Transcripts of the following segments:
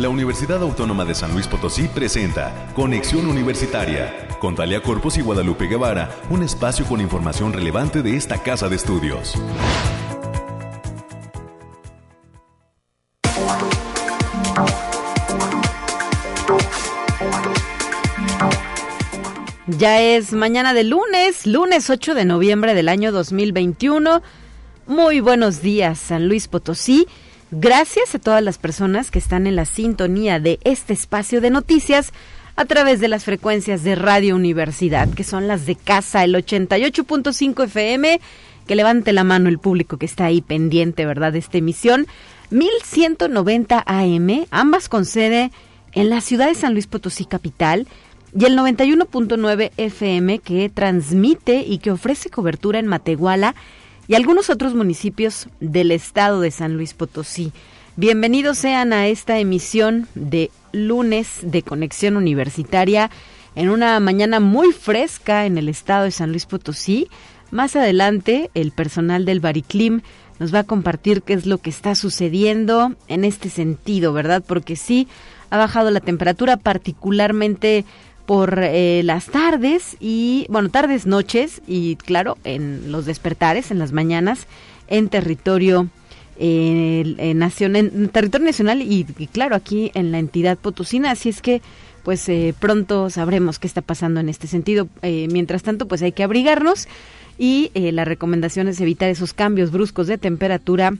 la Universidad Autónoma de San Luis Potosí presenta Conexión Universitaria con Talia Corpus y Guadalupe Guevara, un espacio con información relevante de esta casa de estudios. Ya es mañana de lunes, lunes 8 de noviembre del año 2021. Muy buenos días, San Luis Potosí. Gracias a todas las personas que están en la sintonía de este espacio de noticias a través de las frecuencias de Radio Universidad, que son las de casa, el 88.5 FM. Que levante la mano el público que está ahí pendiente, ¿verdad?, de esta emisión. 1190 AM, ambas con sede en la ciudad de San Luis Potosí Capital y el 91.9 FM que transmite y que ofrece cobertura en Matehuala y algunos otros municipios del estado de San Luis Potosí. Bienvenidos sean a esta emisión de lunes de Conexión Universitaria en una mañana muy fresca en el estado de San Luis Potosí. Más adelante, el personal del Bariclim nos va a compartir qué es lo que está sucediendo en este sentido, ¿verdad? Porque sí, ha bajado la temperatura particularmente por eh, las tardes y, bueno, tardes, noches y, claro, en los despertares, en las mañanas, en territorio eh, en, territorio nacional y, claro, aquí en la entidad potosina. Así es que, pues, eh, pronto sabremos qué está pasando en este sentido. mientras tanto, pues hay que abrigarnos y la recomendación es evitar esos cambios bruscos de temperatura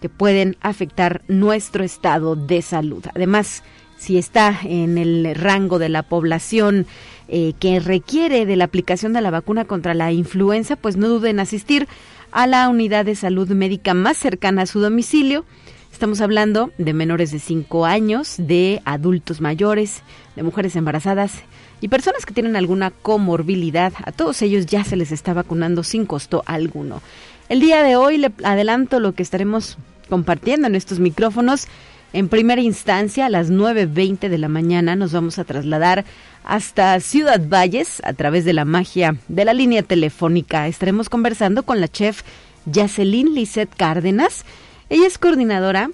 que pueden afectar nuestro estado de salud. Además, si está en el rango de la población eh, que requiere de la aplicación de la vacuna contra la influenza, pues no duden en asistir a la unidad de salud médica más cercana a su domicilio. Estamos hablando de menores de 5 años, de adultos mayores, de mujeres embarazadas y personas que tienen alguna comorbilidad. A todos ellos ya se les está vacunando sin costo alguno. El día de hoy le adelanto lo que estaremos compartiendo en estos micrófonos en primera instancia, a las 9.20 de la mañana nos vamos a trasladar hasta Ciudad Valles a través de la magia de la línea telefónica. Estaremos conversando con la chef Yacelin Lisset Cárdenas. Ella es coordinadora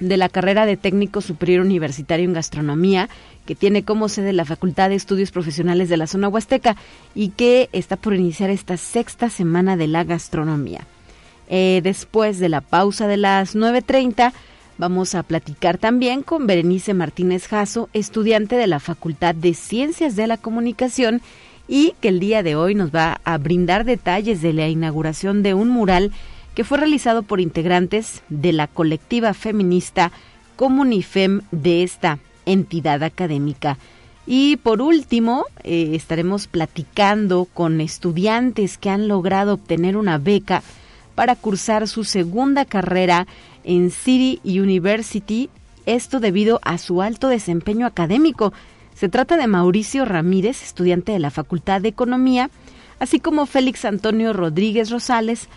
de la carrera de técnico superior universitario en gastronomía que tiene como sede la Facultad de Estudios Profesionales de la Zona Huasteca y que está por iniciar esta sexta semana de la gastronomía. Eh, después de la pausa de las 9.30 Vamos a platicar también con Berenice Martínez Jasso, estudiante de la Facultad de Ciencias de la Comunicación y que el día de hoy nos va a brindar detalles de la inauguración de un mural que fue realizado por integrantes de la colectiva feminista Comunifem de esta entidad académica. Y por último, eh, estaremos platicando con estudiantes que han logrado obtener una beca para cursar su segunda carrera en City University, esto debido a su alto desempeño académico. Se trata de Mauricio Ramírez, estudiante de la Facultad de Economía, así como Félix Antonio Rodríguez Rosales,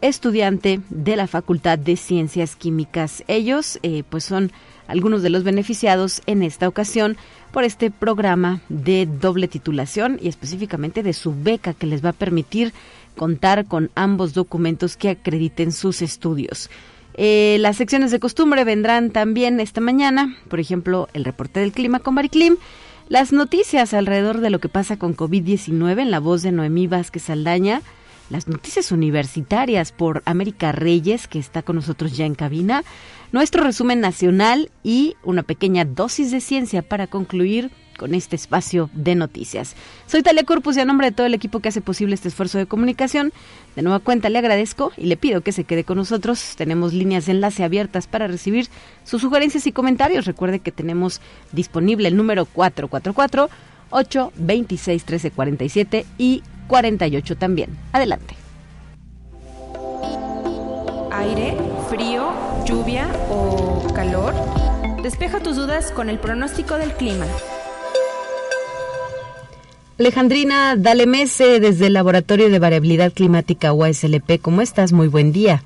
estudiante de la Facultad de Ciencias Químicas. Ellos, eh, pues, son algunos de los beneficiados en esta ocasión por este programa de doble titulación y específicamente de su beca que les va a permitir contar con ambos documentos que acrediten sus estudios. Eh, las secciones de costumbre vendrán también esta mañana, por ejemplo, el reporte del clima con Mariclim, las noticias alrededor de lo que pasa con COVID-19 en la voz de Noemí Vázquez Saldaña, las noticias universitarias por América Reyes, que está con nosotros ya en cabina, nuestro resumen nacional y una pequeña dosis de ciencia para concluir con este espacio de noticias. Soy Talia Corpus y a nombre de todo el equipo que hace posible este esfuerzo de comunicación, de nueva cuenta le agradezco y le pido que se quede con nosotros. Tenemos líneas de enlace abiertas para recibir sus sugerencias y comentarios. Recuerde que tenemos disponible el número 444 826 1347 y 48 también. Adelante. Aire, frío, lluvia o calor. Despeja tus dudas con el pronóstico del clima. Alejandrina Dalemese, desde el Laboratorio de Variabilidad Climática UASLP. ¿Cómo estás? Muy buen día.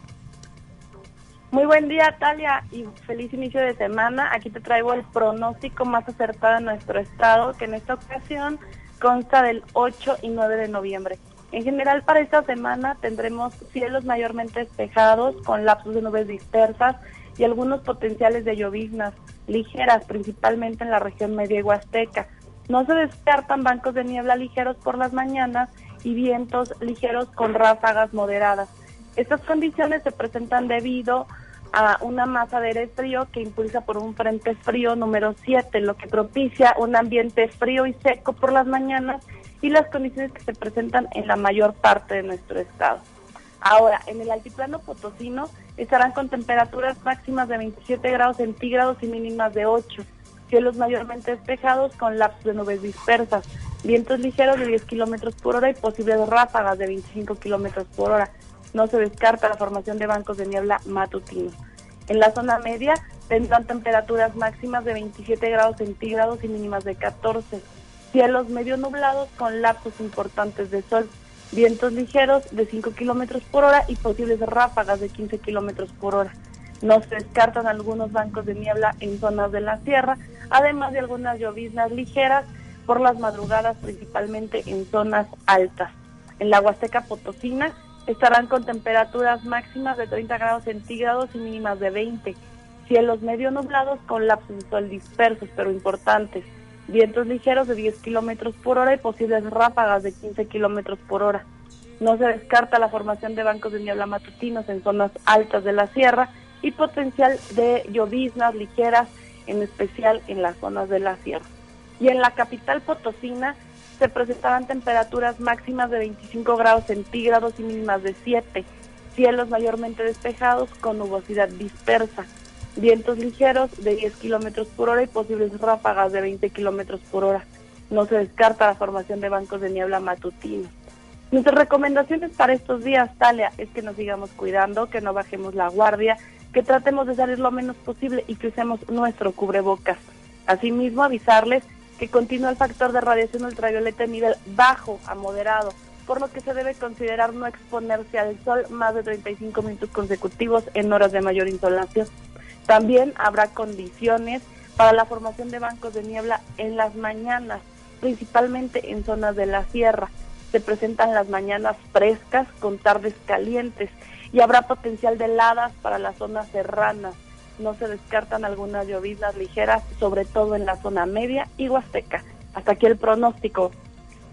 Muy buen día, Talia, y feliz inicio de semana. Aquí te traigo el pronóstico más acertado de nuestro estado, que en esta ocasión consta del 8 y 9 de noviembre. En general, para esta semana tendremos cielos mayormente despejados, con lapsos de nubes dispersas y algunos potenciales de lloviznas ligeras, principalmente en la región media y huasteca. No se descartan bancos de niebla ligeros por las mañanas y vientos ligeros con ráfagas moderadas. Estas condiciones se presentan debido a una masa de aire frío que impulsa por un frente frío número 7, lo que propicia un ambiente frío y seco por las mañanas y las condiciones que se presentan en la mayor parte de nuestro estado. Ahora, en el altiplano potosino estarán con temperaturas máximas de 27 grados centígrados y mínimas de 8, cielos mayormente despejados con lapsos de nubes dispersas, vientos ligeros de 10 kilómetros por hora y posibles ráfagas de 25 kilómetros por hora. No se descarta la formación de bancos de niebla matutinos. En la zona media tendrán temperaturas máximas de 27 grados centígrados y mínimas de 14, cielos medio nublados con lapsos importantes de sol vientos ligeros de 5 kilómetros por hora y posibles ráfagas de 15 kilómetros por hora. No se descartan algunos bancos de niebla en zonas de la sierra, además de algunas lloviznas ligeras por las madrugadas, principalmente en zonas altas. En la Huasteca Potosina estarán con temperaturas máximas de 30 grados centígrados y mínimas de 20. Cielos medio nublados con lapsos de sol dispersos, pero importantes vientos ligeros de 10 kilómetros por hora y posibles ráfagas de 15 kilómetros por hora. No se descarta la formación de bancos de niebla matutinos en zonas altas de la sierra y potencial de lloviznas ligeras, en especial en las zonas de la sierra. Y en la capital potosina se presentarán temperaturas máximas de 25 grados centígrados y mínimas de 7, cielos mayormente despejados con nubosidad dispersa vientos ligeros de 10 kilómetros por hora y posibles ráfagas de 20 kilómetros por hora. No se descarta la formación de bancos de niebla matutinos. Nuestras recomendaciones para estos días, Talia, es que nos sigamos cuidando, que no bajemos la guardia, que tratemos de salir lo menos posible y que usemos nuestro cubrebocas. Asimismo, avisarles que continúa el factor de radiación ultravioleta en nivel bajo a moderado, por lo que se debe considerar no exponerse al sol más de 35 minutos consecutivos en horas de mayor insolación. También habrá condiciones para la formación de bancos de niebla en las mañanas, principalmente en zonas de la sierra. Se presentan las mañanas frescas con tardes calientes y habrá potencial de heladas para las zonas serranas. No se descartan algunas lloviznas ligeras, sobre todo en la zona media y huasteca. Hasta aquí el pronóstico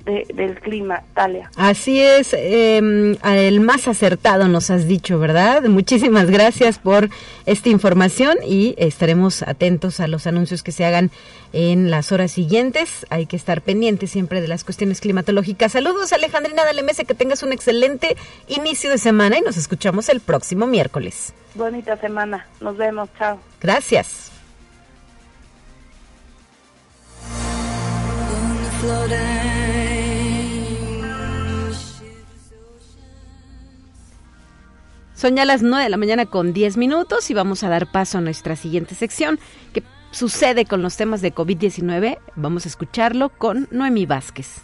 del clima, Talia. Así es, em, el más acertado nos has dicho, ¿verdad? Muchísimas gracias por esta información y estaremos atentos a los anuncios que se hagan en las horas siguientes. Hay que estar pendientes siempre de las cuestiones climatológicas. Saludos, Alejandrina Dalemese, que tengas un excelente inicio de semana y nos escuchamos el próximo miércoles. Bonita semana, nos vemos, chao. Gracias. Son ya las 9 de la mañana con 10 minutos y vamos a dar paso a nuestra siguiente sección. ¿Qué sucede con los temas de COVID-19? Vamos a escucharlo con Noemí Vázquez.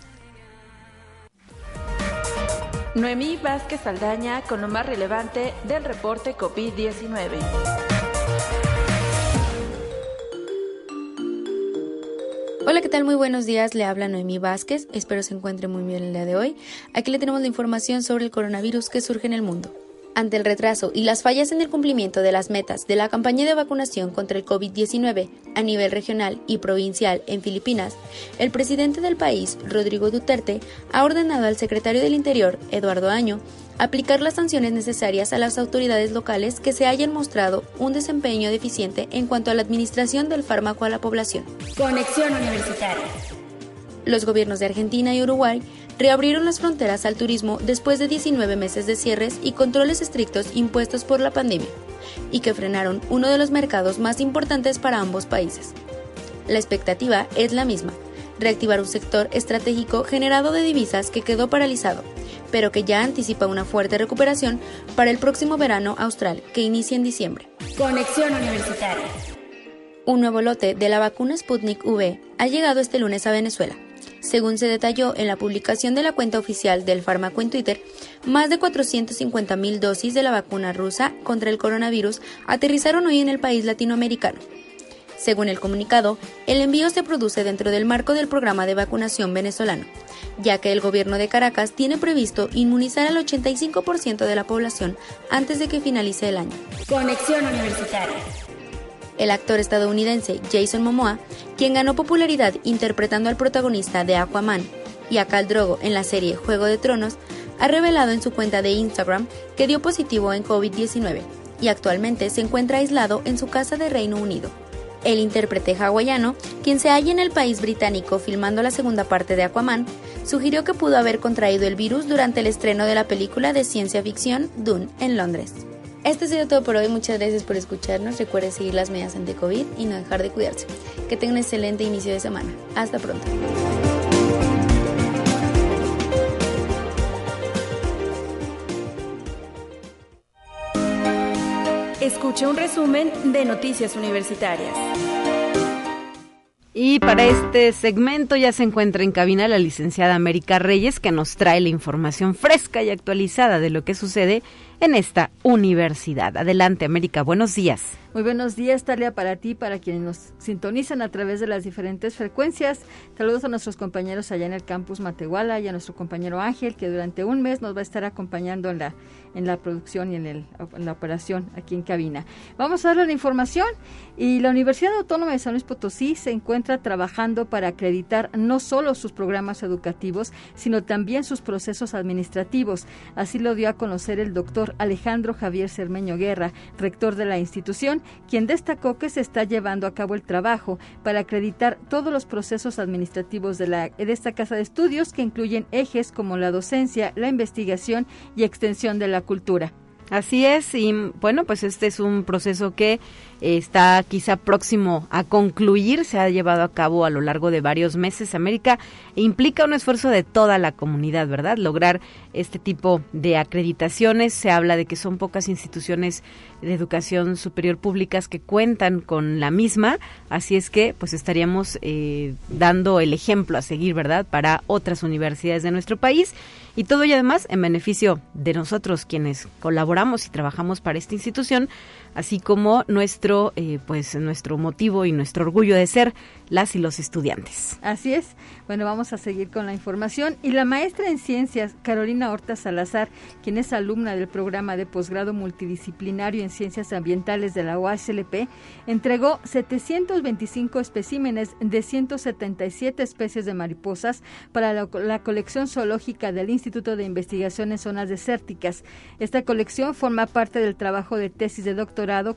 Noemí Vázquez Saldaña con lo más relevante del reporte COVID-19. Hola, ¿qué tal? Muy buenos días. Le habla Noemí Vázquez. Espero se encuentre muy bien el día de hoy. Aquí le tenemos la información sobre el coronavirus que surge en el mundo. Ante el retraso y las fallas en el cumplimiento de las metas de la campaña de vacunación contra el COVID-19 a nivel regional y provincial en Filipinas, el presidente del país, Rodrigo Duterte, ha ordenado al secretario del Interior, Eduardo Año, aplicar las sanciones necesarias a las autoridades locales que se hayan mostrado un desempeño deficiente en cuanto a la administración del fármaco a la población. Conexión Universitaria. Los gobiernos de Argentina y Uruguay reabrieron las fronteras al turismo después de 19 meses de cierres y controles estrictos impuestos por la pandemia, y que frenaron uno de los mercados más importantes para ambos países. La expectativa es la misma, reactivar un sector estratégico generado de divisas que quedó paralizado, pero que ya anticipa una fuerte recuperación para el próximo verano austral, que inicia en diciembre. Conexión Universitaria. Un nuevo lote de la vacuna Sputnik V ha llegado este lunes a Venezuela según se detalló en la publicación de la cuenta oficial del fármaco en Twitter, más de 450.000 dosis de la vacuna rusa contra el coronavirus aterrizaron hoy en el país latinoamericano. Según el comunicado, el envío se produce dentro del marco del programa de vacunación venezolano, ya que el gobierno de Caracas tiene previsto inmunizar al 85% de la población antes de que finalice el año. Conexión Universitaria. El actor estadounidense Jason Momoa, quien ganó popularidad interpretando al protagonista de Aquaman y a Khal Drogo en la serie Juego de Tronos, ha revelado en su cuenta de Instagram que dio positivo en COVID-19 y actualmente se encuentra aislado en su casa de Reino Unido. El intérprete hawaiano, quien se halla en el país británico filmando la segunda parte de Aquaman, sugirió que pudo haber contraído el virus durante el estreno de la película de ciencia ficción Dune en Londres. Esto ha sido todo por hoy, muchas gracias por escucharnos, recuerde seguir las medidas ante COVID y no dejar de cuidarse. Que tenga un excelente inicio de semana. Hasta pronto. Escucha un resumen de Noticias Universitarias. Y para este segmento ya se encuentra en cabina la licenciada América Reyes, que nos trae la información fresca y actualizada de lo que sucede en esta universidad. Adelante, América, buenos días. Muy buenos días, Talia, para ti, para quienes nos sintonizan a través de las diferentes frecuencias. Saludos a nuestros compañeros allá en el campus Matehuala y a nuestro compañero Ángel, que durante un mes nos va a estar acompañando en la en la producción y en, el, la operación aquí en cabina. Vamos a darle la información y la Universidad Autónoma de San Luis Potosí se encuentra trabajando para acreditar no solo sus programas educativos, sino también sus procesos administrativos. Así lo dio a conocer el doctor Alejandro Javier Cermeño Guerra, rector de la institución, quien destacó que se está llevando a cabo el trabajo para acreditar todos los procesos administrativos de, la, esta casa de estudios que incluyen ejes como la docencia, la investigación y extensión de la cultura. Así es, y bueno, pues este es un proceso que está quizá próximo a concluir, se ha llevado a cabo a lo largo de varios meses. América implica un esfuerzo de toda la comunidad, ¿verdad? Lograr este tipo de acreditaciones. Se habla de que son pocas instituciones de educación superior públicas que cuentan con la misma, así es que pues estaríamos eh, dando el ejemplo a seguir, ¿verdad? Para otras universidades de nuestro país y todo y además en beneficio de nosotros quienes colaboramos y trabajamos para esta institución, así como nuestro eh, pues nuestro motivo y nuestro orgullo de ser las y los estudiantes. Así es. Bueno, vamos a seguir con la información. Y la maestra en ciencias, Carolina Horta Salazar, quien es alumna del programa de posgrado multidisciplinario en ciencias ambientales de la OASLP, entregó 725 especímenes de 177 especies de mariposas para la, colección zoológica del Instituto de Investigación en Zonas Desérticas. Esta colección forma parte del trabajo de tesis de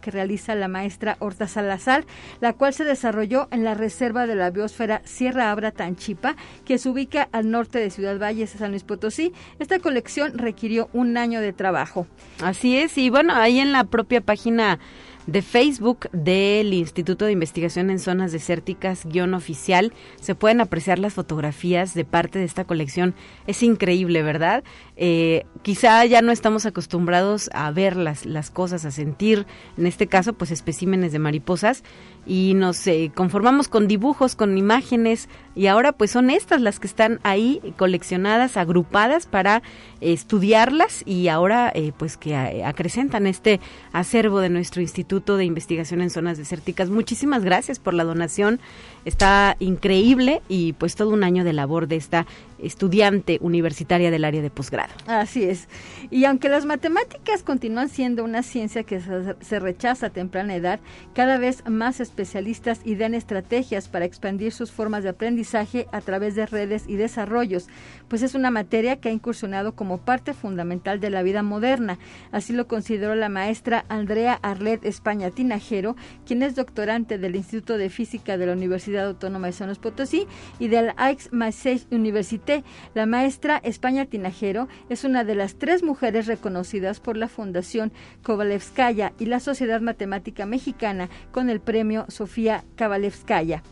que realiza la maestra Horta Salazar, la cual se desarrolló en la reserva de la biosfera Sierra Abra Tanchipa, que se ubica al norte de Ciudad Valles, San Luis Potosí. Esta colección requirió un año de trabajo. Así es, y bueno, ahí en la propia página de Facebook del Instituto de Investigación en Zonas Desérticas guion oficial. Se pueden apreciar las fotografías de parte de esta colección. Es increíble, ¿verdad? Eh, quizá ya no estamos acostumbrados a ver las, las cosas, a sentir, en este caso, pues especímenes de mariposas y nos eh, conformamos con dibujos, con imágenes y ahora pues son estas las que están ahí coleccionadas, agrupadas para estudiarlas y ahora eh, pues que acrecentan este acervo de nuestro Instituto de Investigación en Zonas Desérticas. Muchísimas gracias por la donación, está increíble y pues todo un año de labor de esta estudiante universitaria del área de posgrado. Así es. Y aunque las matemáticas continúan siendo una ciencia que se rechaza a temprana edad, cada vez más especialistas idean estrategias para expandir sus formas de aprendizaje a través de redes y desarrollos, pues es una materia que ha incursionado como parte fundamental de la vida moderna. Así lo consideró la maestra Andrea Arlet España Tinajero, quien es doctorante del Instituto de Física de la Universidad Autónoma de San Potosí y del Aix Marseille Université. La maestra España Tinajero es una de las tres mujeres reconocidas por la Fundación Kovalevskaya y la Sociedad Matemática Mexicana con el premio Sofía Kovalevskaya.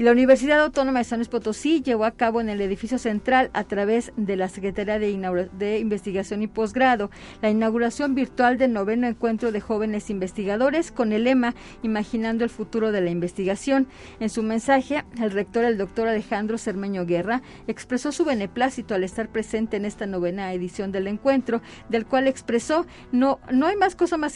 Y la Universidad Autónoma de San Luis Potosí llevó a cabo en el edificio central, a través de la Secretaría de, Investigación y Posgrado, la inauguración virtual del noveno encuentro de jóvenes investigadores con el lema Imaginando el futuro de la investigación. En su mensaje, el rector, el doctor Alejandro Cermeño Guerra, expresó su beneplácito al estar presente en esta novena edición del encuentro, del cual expresó no, no hay más cosa más,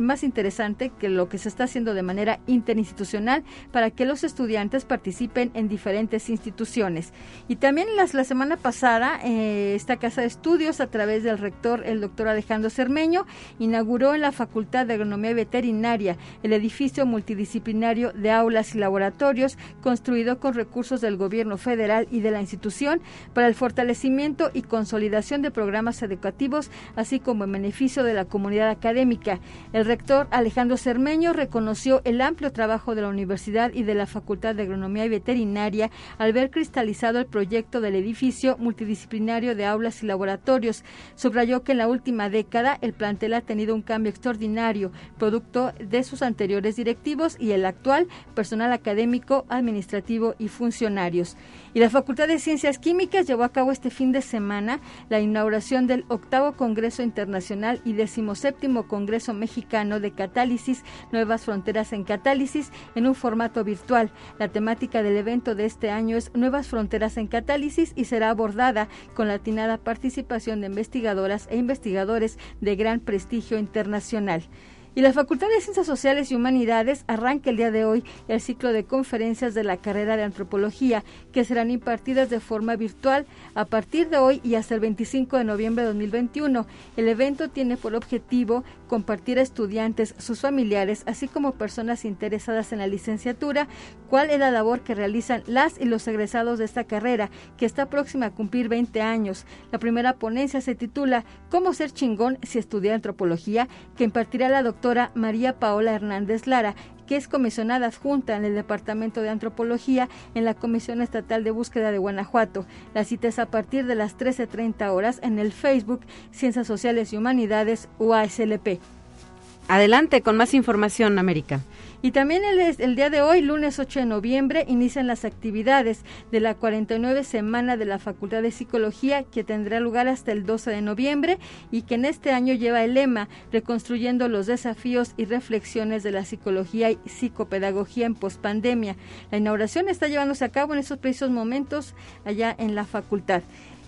más interesante que lo que se está haciendo de manera interinstitucional para que los estudiantes participen participen en diferentes instituciones. Y también las, la semana pasada, eh, esta casa de estudios, a través del rector, el doctor Alejandro Cermeño, inauguró en la Facultad de Agronomía Veterinaria el edificio multidisciplinario de aulas y laboratorios construido con recursos del gobierno federal y de la institución para el fortalecimiento y consolidación de programas educativos, así como en beneficio de la comunidad académica. El rector Alejandro Cermeño reconoció el amplio trabajo de la universidad y de la Facultad de Agronomía y Veterinaria al ver cristalizado el proyecto del edificio multidisciplinario de aulas y laboratorios. Subrayó que en la última década el plantel ha tenido un cambio extraordinario, producto de sus anteriores directivos y el actual personal académico, administrativo y funcionarios. Y la Facultad de Ciencias Químicas llevó a cabo este fin de semana la inauguración del octavo Congreso Internacional y decimoséptimo Congreso Mexicano de Catálisis, Nuevas Fronteras en Catálisis, en un formato virtual. La temática del evento de este año es Nuevas Fronteras en Catálisis y será abordada con la atinada participación de investigadoras e investigadores de gran prestigio internacional. Y la Facultad de Ciencias Sociales y Humanidades arranca el día de hoy el ciclo de conferencias de la carrera de antropología que serán impartidas de forma virtual a partir de hoy y hasta el 25 de noviembre de 2021. El evento tiene por objetivo compartir a estudiantes, sus familiares, así como personas interesadas en la licenciatura, cuál es la labor que realizan las y los egresados de esta carrera, que está próxima a cumplir 20 años. La primera ponencia se titula ¿Cómo ser chingón si estudia antropología?, que impartirá la doctora María Paola Hernández Lara, que es comisionada adjunta en el Departamento de Antropología en la Comisión Estatal de Búsqueda de Guanajuato. La cita es a partir de las 13.30 horas en el Facebook Ciencias Sociales y Humanidades UASLP. Adelante con más información, América. Y también el, día de hoy, lunes 8 de noviembre, inician las actividades de la 49 semana de la Facultad de Psicología que tendrá lugar hasta el 12 de noviembre y que en este año lleva el lema Reconstruyendo los desafíos y reflexiones de la psicología y psicopedagogía en pospandemia. La inauguración está llevándose a cabo en esos precisos momentos allá en la facultad.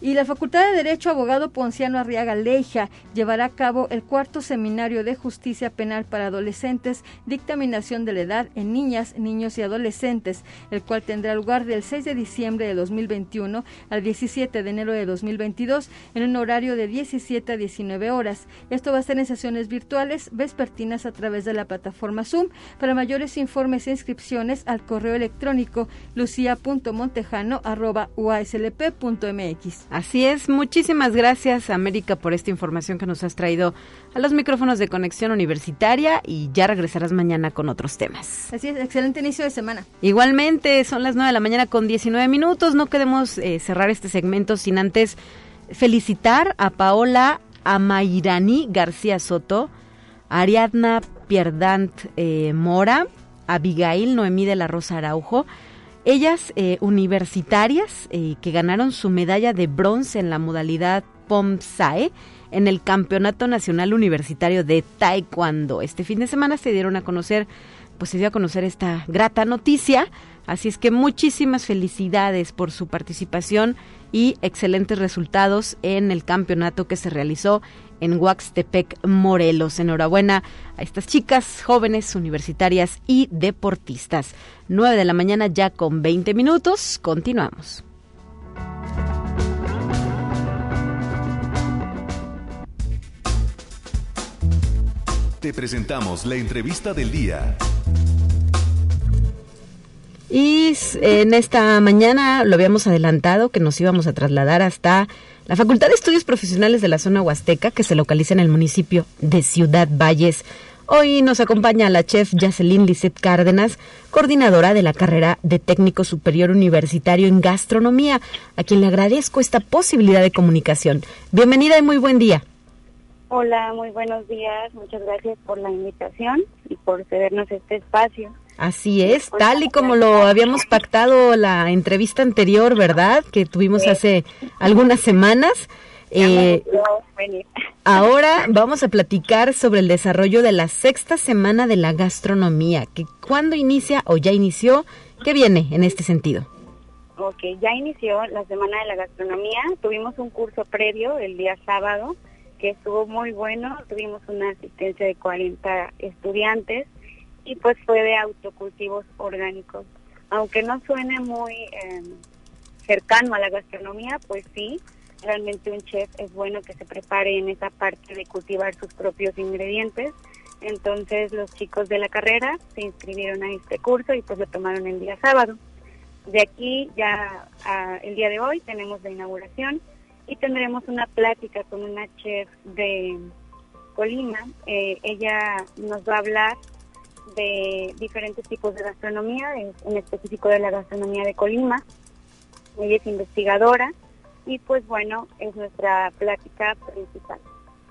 Y la Facultad de Derecho Abogado Ponciano Arriaga Leija llevará a cabo el cuarto seminario de justicia penal para adolescentes, dictaminación de la edad en niñas, niños y adolescentes, el cual tendrá lugar del 6 de diciembre de 2021 al 17 de enero de 2022 en un horario de 17 a 19 horas. Esto va a ser en sesiones virtuales vespertinas a través de la plataforma Zoom. Para mayores informes e inscripciones al correo electrónico lucia.montejano.uaslp.mx. Así es, muchísimas gracias América por esta información que nos has traído a los micrófonos de conexión universitaria y ya regresarás mañana con otros temas. Así es, excelente inicio de semana. Igualmente, son las 9 de la mañana con 19 minutos, no queremos eh, cerrar este segmento sin antes felicitar a Paola Amairani García Soto, Ariadna Pierdant eh, Mora, Abigail Noemí de la Rosa Araujo, ellas eh, universitarias eh, que ganaron su medalla de bronce en la modalidad POMSAE en el Campeonato Nacional Universitario de Taekwondo. Este fin de semana se dieron a conocer, pues se dio a conocer esta grata noticia. Así es que muchísimas felicidades por su participación y excelentes resultados en el campeonato que se realizó en Huaxtepec, Morelos. Enhorabuena a estas chicas jóvenes, universitarias y deportistas. 9 de la mañana ya con 20 minutos. Continuamos. Te presentamos la entrevista del día. Y en esta mañana lo habíamos adelantado que nos íbamos a trasladar hasta la Facultad de Estudios Profesionales de la Zona Huasteca, que se localiza en el municipio de Ciudad Valles. Hoy nos acompaña la chef Jacelyn Lisset Cárdenas, coordinadora de la carrera de técnico superior universitario en gastronomía, a quien le agradezco esta posibilidad de comunicación. Bienvenida y muy buen día. Hola, muy buenos días. Muchas gracias por la invitación y por cedernos este espacio. Así es, tal y como lo habíamos pactado la entrevista anterior, ¿verdad? Que tuvimos hace algunas semanas. Eh, ahora vamos a platicar sobre el desarrollo de la sexta semana de la gastronomía, que cuándo inicia o ya inició, ¿qué viene en este sentido? Ok, ya inició la semana de la gastronomía, tuvimos un curso previo el día sábado que estuvo muy bueno, tuvimos una asistencia de 40 estudiantes y pues fue de autocultivos orgánicos. Aunque no suene muy eh, cercano a la gastronomía, pues sí, realmente un chef es bueno que se prepare en esa parte de cultivar sus propios ingredientes. Entonces los chicos de la carrera se inscribieron a este curso y pues lo tomaron el día sábado. De aquí ya el día de hoy tenemos la inauguración y tendremos una plática con una chef de Colima. Eh, ella nos va a hablar de diferentes tipos de gastronomía, en específico de la gastronomía de Colima. Ella es investigadora y pues bueno, es nuestra plática principal.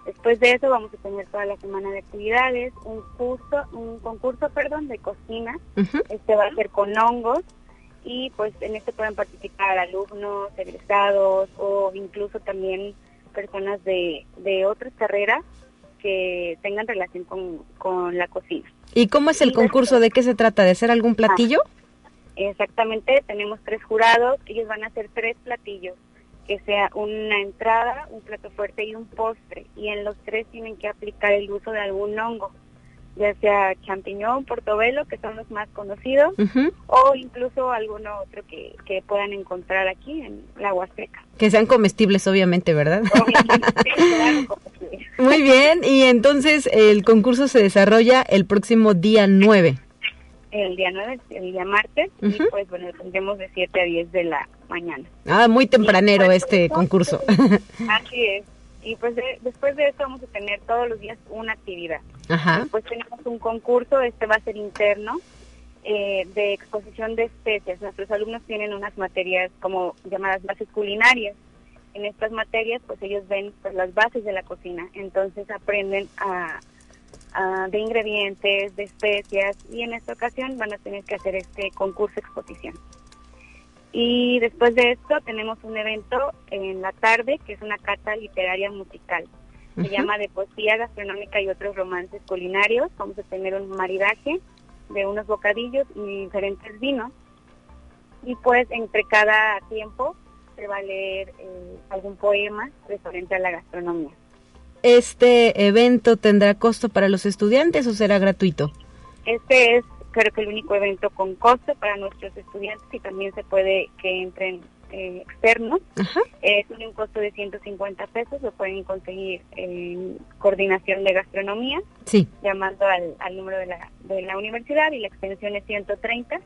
Después de eso vamos a tener toda la semana de actividades, un curso, un concurso, perdón, de cocina. Este va a ser con hongos y pues en este pueden participar alumnos, egresados o incluso también personas de, de otras carreras que tengan relación con, con la cocina. ¿Y cómo es el concurso? ¿De qué se trata? ¿De hacer algún platillo? exactamente, tenemos tres jurados, ellos van a hacer tres platillos, que sea una entrada, un plato fuerte y un postre, y en los tres tienen que aplicar el uso de algún hongo, ya sea champiñón, portobelo, que son los más conocidos, o incluso alguno otro que, que puedan encontrar aquí en la Huasteca. Que sean comestibles, obviamente, ¿verdad? Muy bien, y entonces el concurso se desarrolla el próximo día 9. El día 9, el día martes, y pues bueno, tendremos de 7 a 10 de la mañana. Ah, muy tempranero pues, este concurso. Así es. Y pues después de esto vamos a tener todos los días una actividad. Ajá. Después tenemos un concurso, este va a ser interno, eh, de exposición de especies. Nuestros alumnos tienen unas materias como llamadas bases culinarias en estas materias, pues ellos ven pues, las bases de la cocina, entonces aprenden a, de ingredientes, de especias, y en esta ocasión van a tener que hacer este concurso exposición. Y después de esto tenemos un evento en la tarde que es una cata literaria musical. Se llama de poesía gastronómica y otros romances culinarios. Vamos a tener un maridaje de unos bocadillos y diferentes vinos. Y pues entre cada tiempo se va a leer eh, algún poema referente a la gastronomía. ¿Este evento tendrá costo para los estudiantes o será gratuito? Este es creo que el único evento con costo para nuestros estudiantes y también se puede que entren eh, externos. Eh, tiene un costo de 150 pesos, lo pueden conseguir en coordinación de gastronomía, sí. llamando al, al número de la, de la universidad y la extensión es 130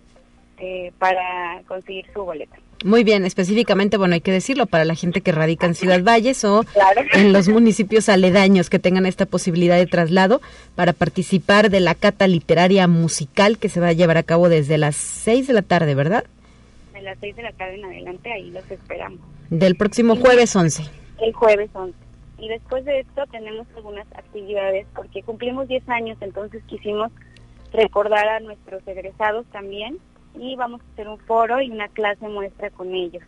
eh, para conseguir su boleta. Muy bien, específicamente, bueno, hay que decirlo, para la gente que radica en Ciudad Valles o en los municipios aledaños que tengan esta posibilidad de traslado para participar de la cata literaria musical que se va a llevar a cabo desde las 6 de la tarde, ¿verdad? De las 6 de la tarde en adelante, ahí los esperamos. Del próximo jueves 11. El jueves 11. Y después de esto tenemos algunas actividades, porque cumplimos 10 años, entonces quisimos recordar a nuestros egresados también y vamos a hacer un foro y una clase muestra con ellos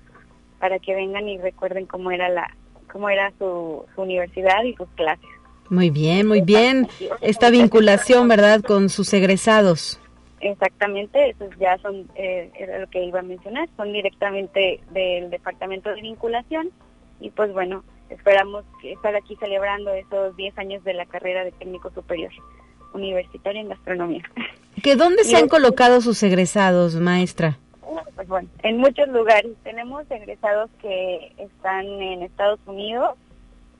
para que vengan y recuerden cómo era la cómo era su, universidad y sus clases. Muy bien, muy bien. Esta vinculación, ¿verdad?, con sus egresados. Exactamente, esos ya son, eh, era lo que iba a mencionar, son directamente del Departamento de Vinculación y pues bueno, esperamos estar aquí celebrando esos 10 años de la carrera de técnico superior universitario en gastronomía. ¿Que dónde se han colocado sus egresados, maestra? Pues bueno, en muchos lugares. Tenemos egresados que están en Estados Unidos,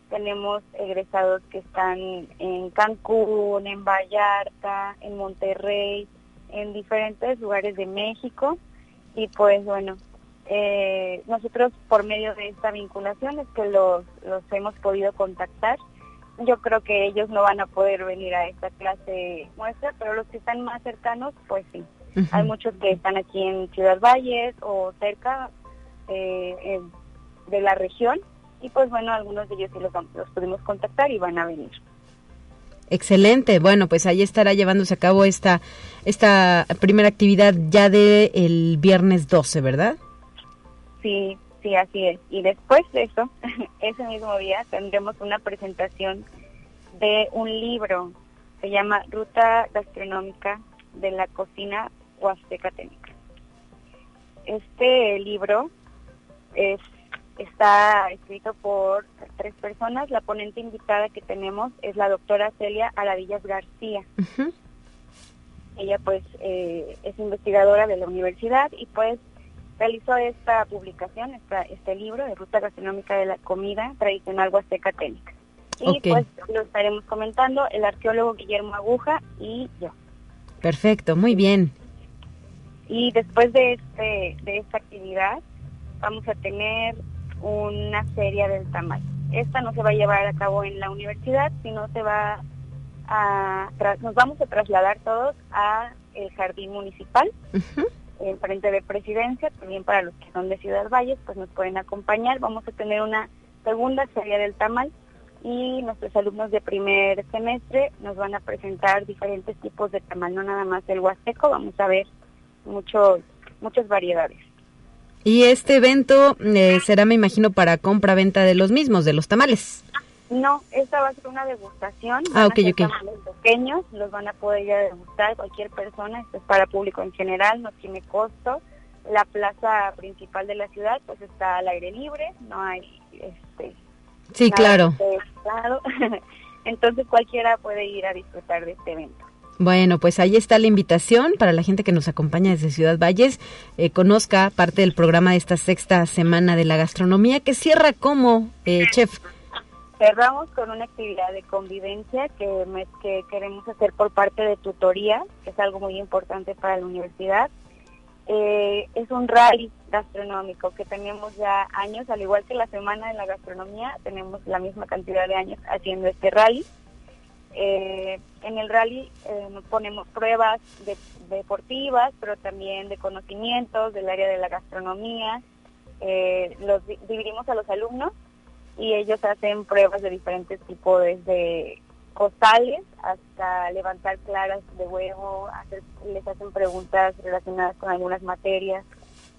tenemos egresados que están en Cancún, en Vallarta, en Monterrey, en diferentes lugares de México. Y pues bueno, eh, nosotros por medio de esta vinculación es que los, los hemos podido contactar yo creo que ellos no van a poder venir a esta clase muestra, pero los que están más cercanos, pues sí. Hay muchos que están aquí en Ciudad Valles o cerca eh, de la región y pues bueno, algunos de ellos sí los, los pudimos contactar y van a venir. Excelente. Bueno, pues ahí estará llevándose a cabo esta esta primera actividad ya de el viernes 12, ¿verdad? Sí, Sí, así es. Y después de eso, ese mismo día tendremos una presentación de un libro. Se llama Ruta Gastronómica de la Cocina Huasteca Técnica. Este libro es, está escrito por tres personas. La ponente invitada que tenemos es la doctora Celia Aradillas García. Ella pues eh, es investigadora de la universidad y pues realizó esta publicación, esta, este libro de Ruta Gastronómica de la Comida Tradicional Huasteca Técnica. Y pues lo estaremos comentando el arqueólogo Guillermo Aguja y yo. Perfecto, muy bien. Y después de, este, de esta actividad vamos a tener una feria del tamal. Esta no se va a llevar a cabo en la universidad, sino se va a, nos vamos a trasladar todos a el jardín municipal, en frente de presidencia, también para los que son de Ciudad Valles, pues nos pueden acompañar. Vamos a tener una segunda feria del tamal y nuestros alumnos de primer semestre nos van a presentar diferentes tipos de tamal, no nada más el huasteco, vamos a ver muchos, muchas variedades. Y este evento eh, será, me imagino, para compra-venta de los mismos, de los tamales. No, esta va a ser una degustación. Ah, ok, ok. Pequeños, los van a poder ir a degustar cualquier persona, esto es para público en general, no tiene costo. La plaza principal de la ciudad pues está al aire libre, no hay este Sí, claro. Entonces cualquiera puede ir a disfrutar de este evento. Bueno, pues ahí está la invitación para la gente que nos acompaña desde Ciudad Valles, eh, conozca parte del programa de esta sexta semana de la gastronomía que cierra como eh, chef. Cerramos con una actividad de convivencia que, que queremos hacer por parte de tutoría, que es algo muy importante para la universidad. Eh, es un rally gastronómico que tenemos ya años, al igual que la Semana de la Gastronomía, tenemos la misma cantidad de años haciendo este rally. Eh, en el rally eh, ponemos pruebas deportivas, pero también de conocimientos del área de la gastronomía. Los dividimos a los alumnos y ellos hacen pruebas de diferentes tipos, desde costales hasta levantar claras de huevo, les hacen preguntas relacionadas con algunas materias,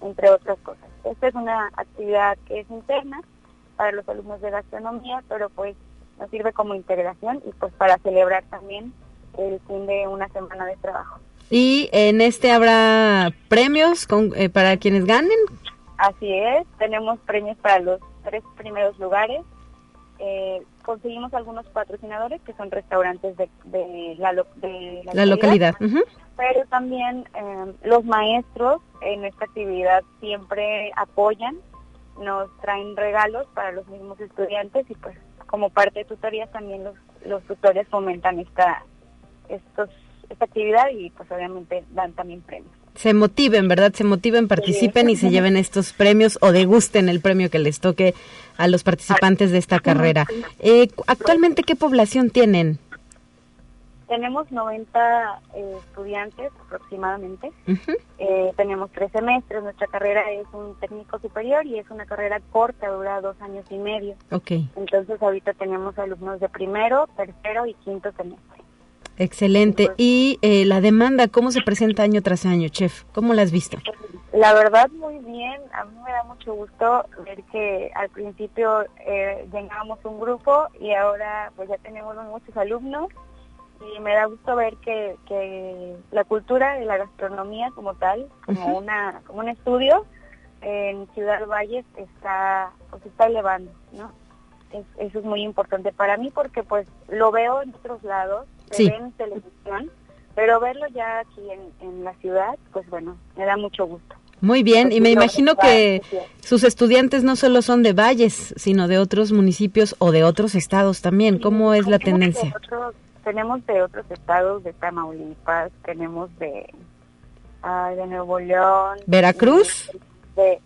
entre otras cosas. Esta es una actividad que es interna para los alumnos de gastronomía, pero pues nos sirve como integración y pues para celebrar también el fin de una semana de trabajo. ¿Y en este habrá premios con, eh, para quienes ganen? Así es, tenemos premios para los tres primeros lugares. Eh, conseguimos algunos patrocinadores que son restaurantes de, la, de la, localidad, pero también eh, los maestros en esta actividad siempre apoyan, nos traen regalos para los mismos estudiantes y pues como parte de tutorías también los, los tutores fomentan esta, estos, esta actividad y pues obviamente dan también premios. Se motiven, ¿verdad? Se motiven, participen y se lleven estos premios o degusten el premio que les toque a los participantes de esta carrera. Eh, ¿Actualmente qué población tienen? Tenemos 90 eh, estudiantes aproximadamente. Eh, tenemos tres semestres. Nuestra carrera es un técnico superior y es una carrera corta, dura dos años y medio. Okay. Entonces ahorita tenemos alumnos de primero, tercero y quinto semestre. Excelente. ¿Y eh, la demanda cómo se presenta año tras año, chef? ¿Cómo la has visto? La verdad, muy bien. A mí me da mucho gusto ver que al principio eh, llegábamos un grupo y ahora pues ya tenemos muchos alumnos y me da gusto ver que, que la cultura de la gastronomía como tal, como una como un estudio en Ciudad Valles está pues está elevando, ¿no? eso es muy importante para mí porque pues lo veo en otros lados, se ve en televisión, pero verlo ya aquí en, en la ciudad, pues bueno, me da mucho gusto. Muy bien, y me imagino que sus estudiantes no solo son de Valles, sino de otros municipios o de otros estados también. ¿Cómo es la tendencia? tenemos de otros estados, de Tamaulipas, tenemos de, de Nuevo León. ¿Veracruz? De,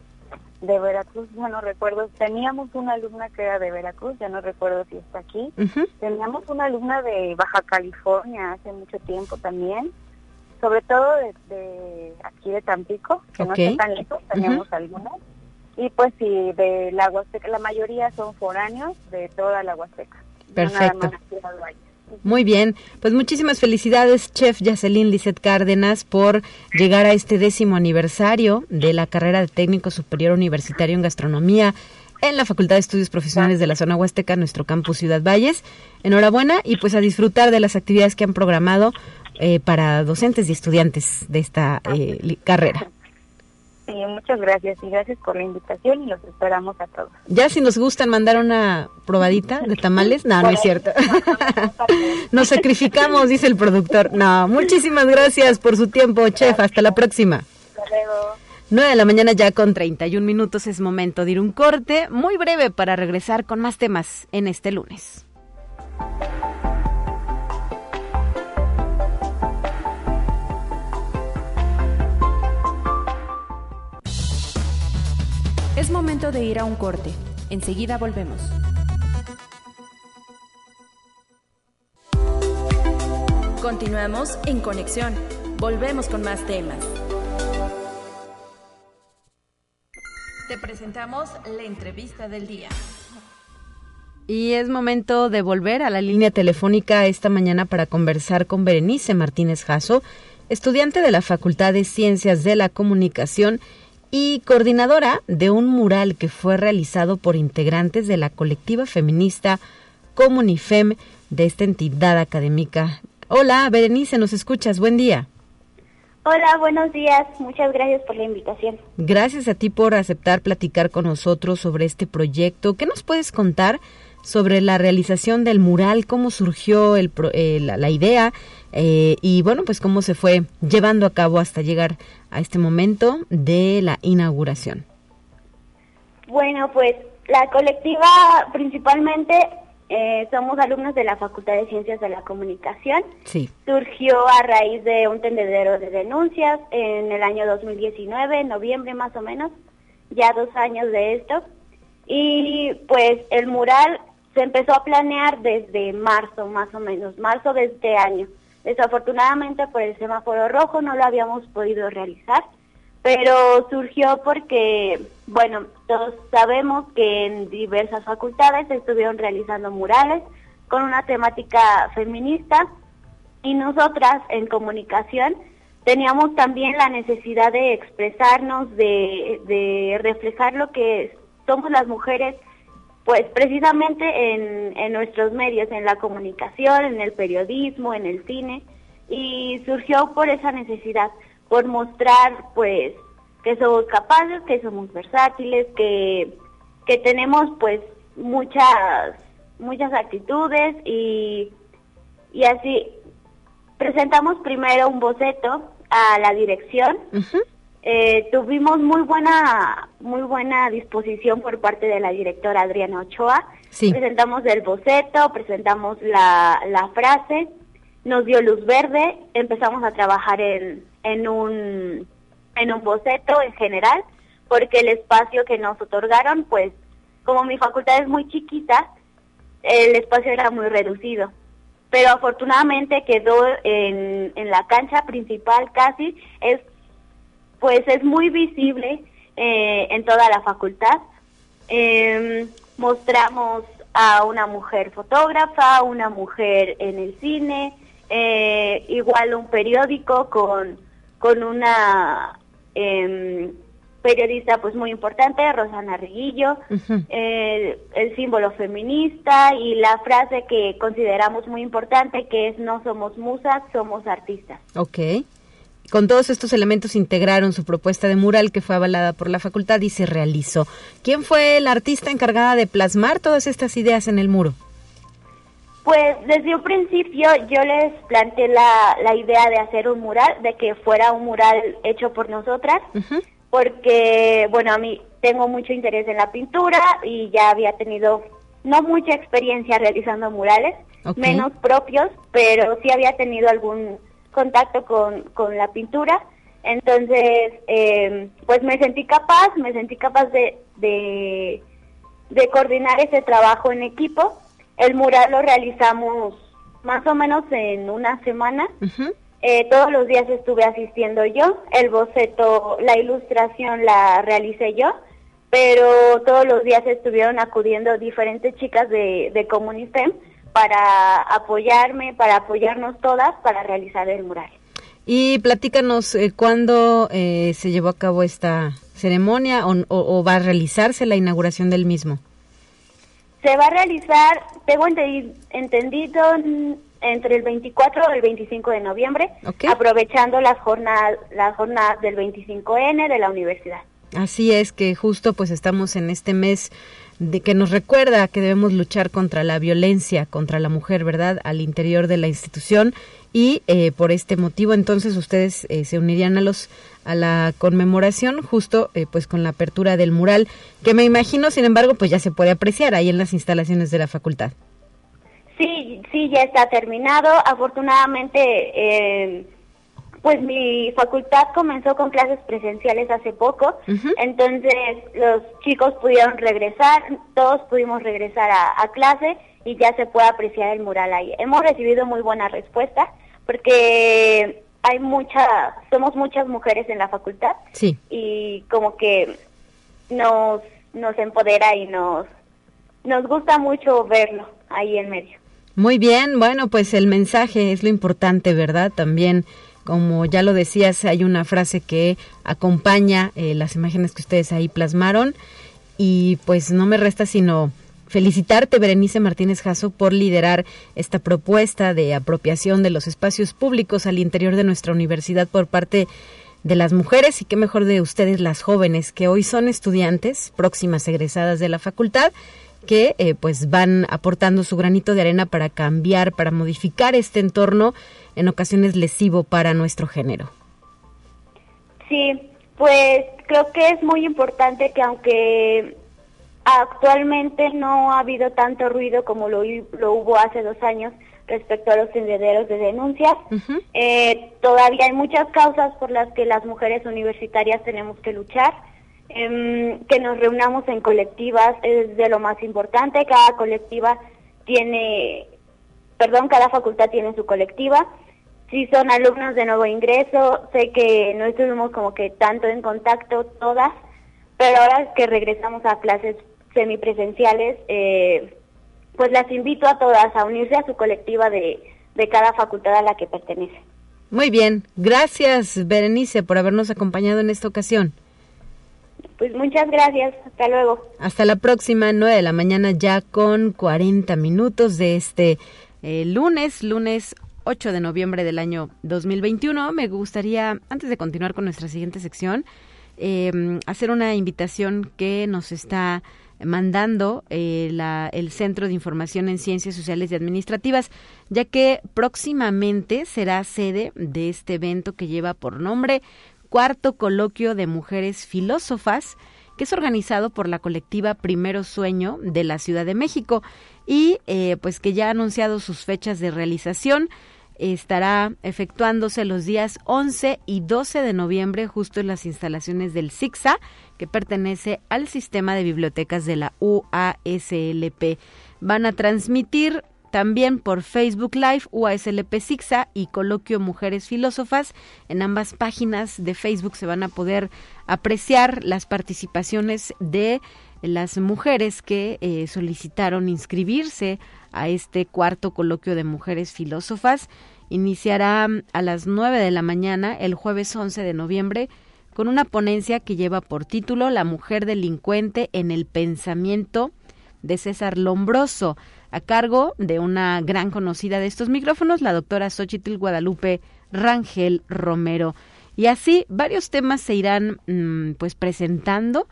de Veracruz, ya no recuerdo. Teníamos una alumna que era de Veracruz, ya no recuerdo si está aquí. Teníamos una alumna de Baja California hace mucho tiempo también. Sobre todo de, aquí de Tampico, que no está tan lejos, teníamos algunas. Y pues sí, de la Huasteca, la mayoría son foráneos de toda la Huasteca. Perfecto. Muy bien, pues muchísimas felicidades, chef Yacelín Lizet Cárdenas, por llegar a este décimo aniversario de la carrera de técnico superior universitario en gastronomía en la Facultad de Estudios Profesionales de la Zona Huasteca, nuestro campus Ciudad Valles. Enhorabuena y pues a disfrutar de las actividades que han programado eh, para docentes y estudiantes de esta eh, carrera. Sí, muchas gracias y gracias por la invitación y los esperamos a todos. Ya si nos gustan mandar una probadita de tamales, no, no es cierto. nos sacrificamos, dice el productor. No, muchísimas gracias por su tiempo, chef. Hasta la próxima. Hasta luego. 9 de la mañana ya con 31 minutos es momento de ir un corte muy breve para regresar con más temas en este lunes. Es momento de ir a un corte. Enseguida volvemos. Continuamos en conexión. Volvemos con más temas. Te presentamos la entrevista del día. Y es momento de volver a la línea telefónica esta mañana para conversar con Berenice Martínez Jasso, estudiante de la Facultad de Ciencias de la Comunicación y coordinadora de un mural que fue realizado por integrantes de la colectiva feminista Comunifem de esta entidad académica. Hola, Berenice, ¿nos escuchas? Buen día. Hola, buenos días. Muchas gracias por la invitación. Gracias a ti por aceptar platicar con nosotros sobre este proyecto. ¿Qué nos puedes contar sobre la realización del mural? ¿Cómo surgió el, eh, la, la, idea? Eh, y bueno, pues cómo se fue llevando a cabo hasta llegar a este momento de la inauguración. Bueno, pues la colectiva principalmente eh, somos alumnos de la Facultad de Ciencias de la Comunicación. Sí. Surgió a raíz de un tendedero de denuncias en el año 2019, en noviembre más o menos, ya dos años de esto. Y pues el mural se empezó a planear desde marzo más o menos, marzo de este año. Desafortunadamente por el semáforo rojo no lo habíamos podido realizar, pero surgió porque, bueno, todos sabemos que en diversas facultades estuvieron realizando murales con una temática feminista y nosotras en comunicación teníamos también la necesidad de expresarnos, de reflejar lo que somos las mujeres, pues precisamente en, en nuestros medios, en la comunicación, en el periodismo, en el cine, y surgió por esa necesidad, por mostrar pues que somos capaces, que somos versátiles, que, que tenemos pues muchas, muchas actitudes y, y así presentamos primero un boceto a la dirección. Eh, tuvimos muy buena muy buena disposición por parte de la directora Adriana Ochoa. Sí. Presentamos el boceto, presentamos la, la frase, nos dio luz verde, empezamos a trabajar en, en un en un boceto en general, porque el espacio que nos otorgaron, pues como mi facultad es muy chiquita, el espacio era muy reducido. Pero afortunadamente quedó en, en la cancha principal casi, es pues es muy visible eh, en toda la facultad. Eh, mostramos a una mujer fotógrafa, una mujer en el cine, eh, igual un periódico con, con una eh, periodista pues muy importante, Rosana Riguillo, Uh -huh. eh, el símbolo feminista y la frase que consideramos muy importante que es no somos musas, somos artistas. Ok. Con todos estos elementos integraron su propuesta de mural que fue avalada por la facultad y se realizó. ¿Quién fue la artista encargada de plasmar todas estas ideas en el muro? Pues desde un principio yo les planteé la, la idea de hacer un mural, de que fuera un mural hecho por nosotras, Uh -huh. porque, bueno, a mí tengo mucho interés en la pintura y ya había tenido no mucha experiencia realizando murales, menos propios, pero sí había tenido algún contacto con, con la pintura. Entonces, eh, pues me sentí capaz, me sentí capaz de, de, de coordinar ese trabajo en equipo. El mural lo realizamos más o menos en una semana. Uh -huh. Eh, todos los días estuve asistiendo yo, el boceto, la ilustración la realicé yo, pero todos los días estuvieron acudiendo diferentes chicas de, de Comunifem para apoyarme, para apoyarnos todas para realizar el mural. Y platícanos eh, cuándo eh, se llevó a cabo esta ceremonia o, o, o va a realizarse la inauguración del mismo. Se va a realizar, tengo entendi- entendido, entre el 24 y el 25 de noviembre, aprovechando las jornadas, las jornadas del 25N de la universidad. Así es que justo pues estamos en este mes de que nos recuerda que debemos luchar contra la violencia contra la mujer, ¿verdad? Al interior de la institución y eh, por este motivo entonces ustedes eh, se unirían a los a la conmemoración justo eh, pues con la apertura del mural que me imagino sin embargo pues ya se puede apreciar ahí en las instalaciones de la facultad. Sí, sí, ya está terminado. Afortunadamente pues mi facultad comenzó con clases presenciales hace poco, entonces los chicos pudieron regresar, todos pudimos regresar a, clase y ya se puede apreciar el mural ahí. Hemos recibido muy buena respuesta porque hay mucha, somos muchas mujeres en la facultad sí. y como que nos, nos empodera y nos, nos gusta mucho verlo ahí en medio. Muy bien, bueno, pues el mensaje es lo importante, ¿verdad? También como ya lo decías, hay una frase que acompaña eh, las imágenes que ustedes ahí plasmaron. Y pues no me resta sino felicitarte, Berenice Martínez Jasso, por liderar esta propuesta de apropiación de los espacios públicos al interior de nuestra universidad por parte de las mujeres y qué mejor de ustedes las jóvenes que hoy son estudiantes, próximas egresadas de la facultad que eh, pues van aportando su granito de arena para cambiar, para modificar este entorno en ocasiones lesivo para nuestro género. Sí, pues creo que es muy importante que aunque actualmente no ha habido tanto ruido como lo, lo hubo hace dos años respecto a los tendederos de denuncias, eh, todavía hay muchas causas por las que las mujeres universitarias tenemos que luchar. Em, que nos reunamos en colectivas es de lo más importante. Cada colectiva tiene, perdón, cada facultad tiene su colectiva si son alumnos de nuevo ingreso, sé que no estuvimos como que tanto en contacto todas, pero ahora que regresamos a clases semipresenciales, eh, pues las invito a todas a unirse a su colectiva de, de cada facultad a la que pertenece. Muy bien, gracias Berenice por habernos acompañado en esta ocasión. Pues muchas gracias, hasta luego. Hasta la próxima, 9 de la mañana ya con 40 minutos de este eh, lunes, lunes 8 de noviembre del año 2021. Me gustaría, antes de continuar con nuestra siguiente sección, em, hacer una invitación que nos está mandando eh, el Centro de Información en Ciencias Sociales y Administrativas, ya que próximamente será sede de este evento que lleva por nombre Cuarto Coloquio de Mujeres Filósofas, que es organizado por la colectiva Primero Sueño de la Ciudad de México y eh, pues que ya ha anunciado sus fechas de realización estará efectuándose los días 11 y 12 de noviembre justo en las instalaciones del SIXA, que pertenece al sistema de bibliotecas de la UASLP. Van a transmitir también por Facebook Live UASLP SIXA y Coloquio Mujeres Filósofas. En ambas páginas de Facebook se van a poder apreciar las participaciones de las mujeres que eh, solicitaron inscribirse a este cuarto coloquio de mujeres filósofas. Iniciará a las 9 de la mañana el jueves 11 de noviembre con una ponencia que lleva por título La mujer delincuente en el pensamiento de César Lombroso, a cargo de una gran conocida de estos micrófonos, la doctora Xochitl Guadalupe Rangel Romero. Y así varios temas se irán mm, pues presentando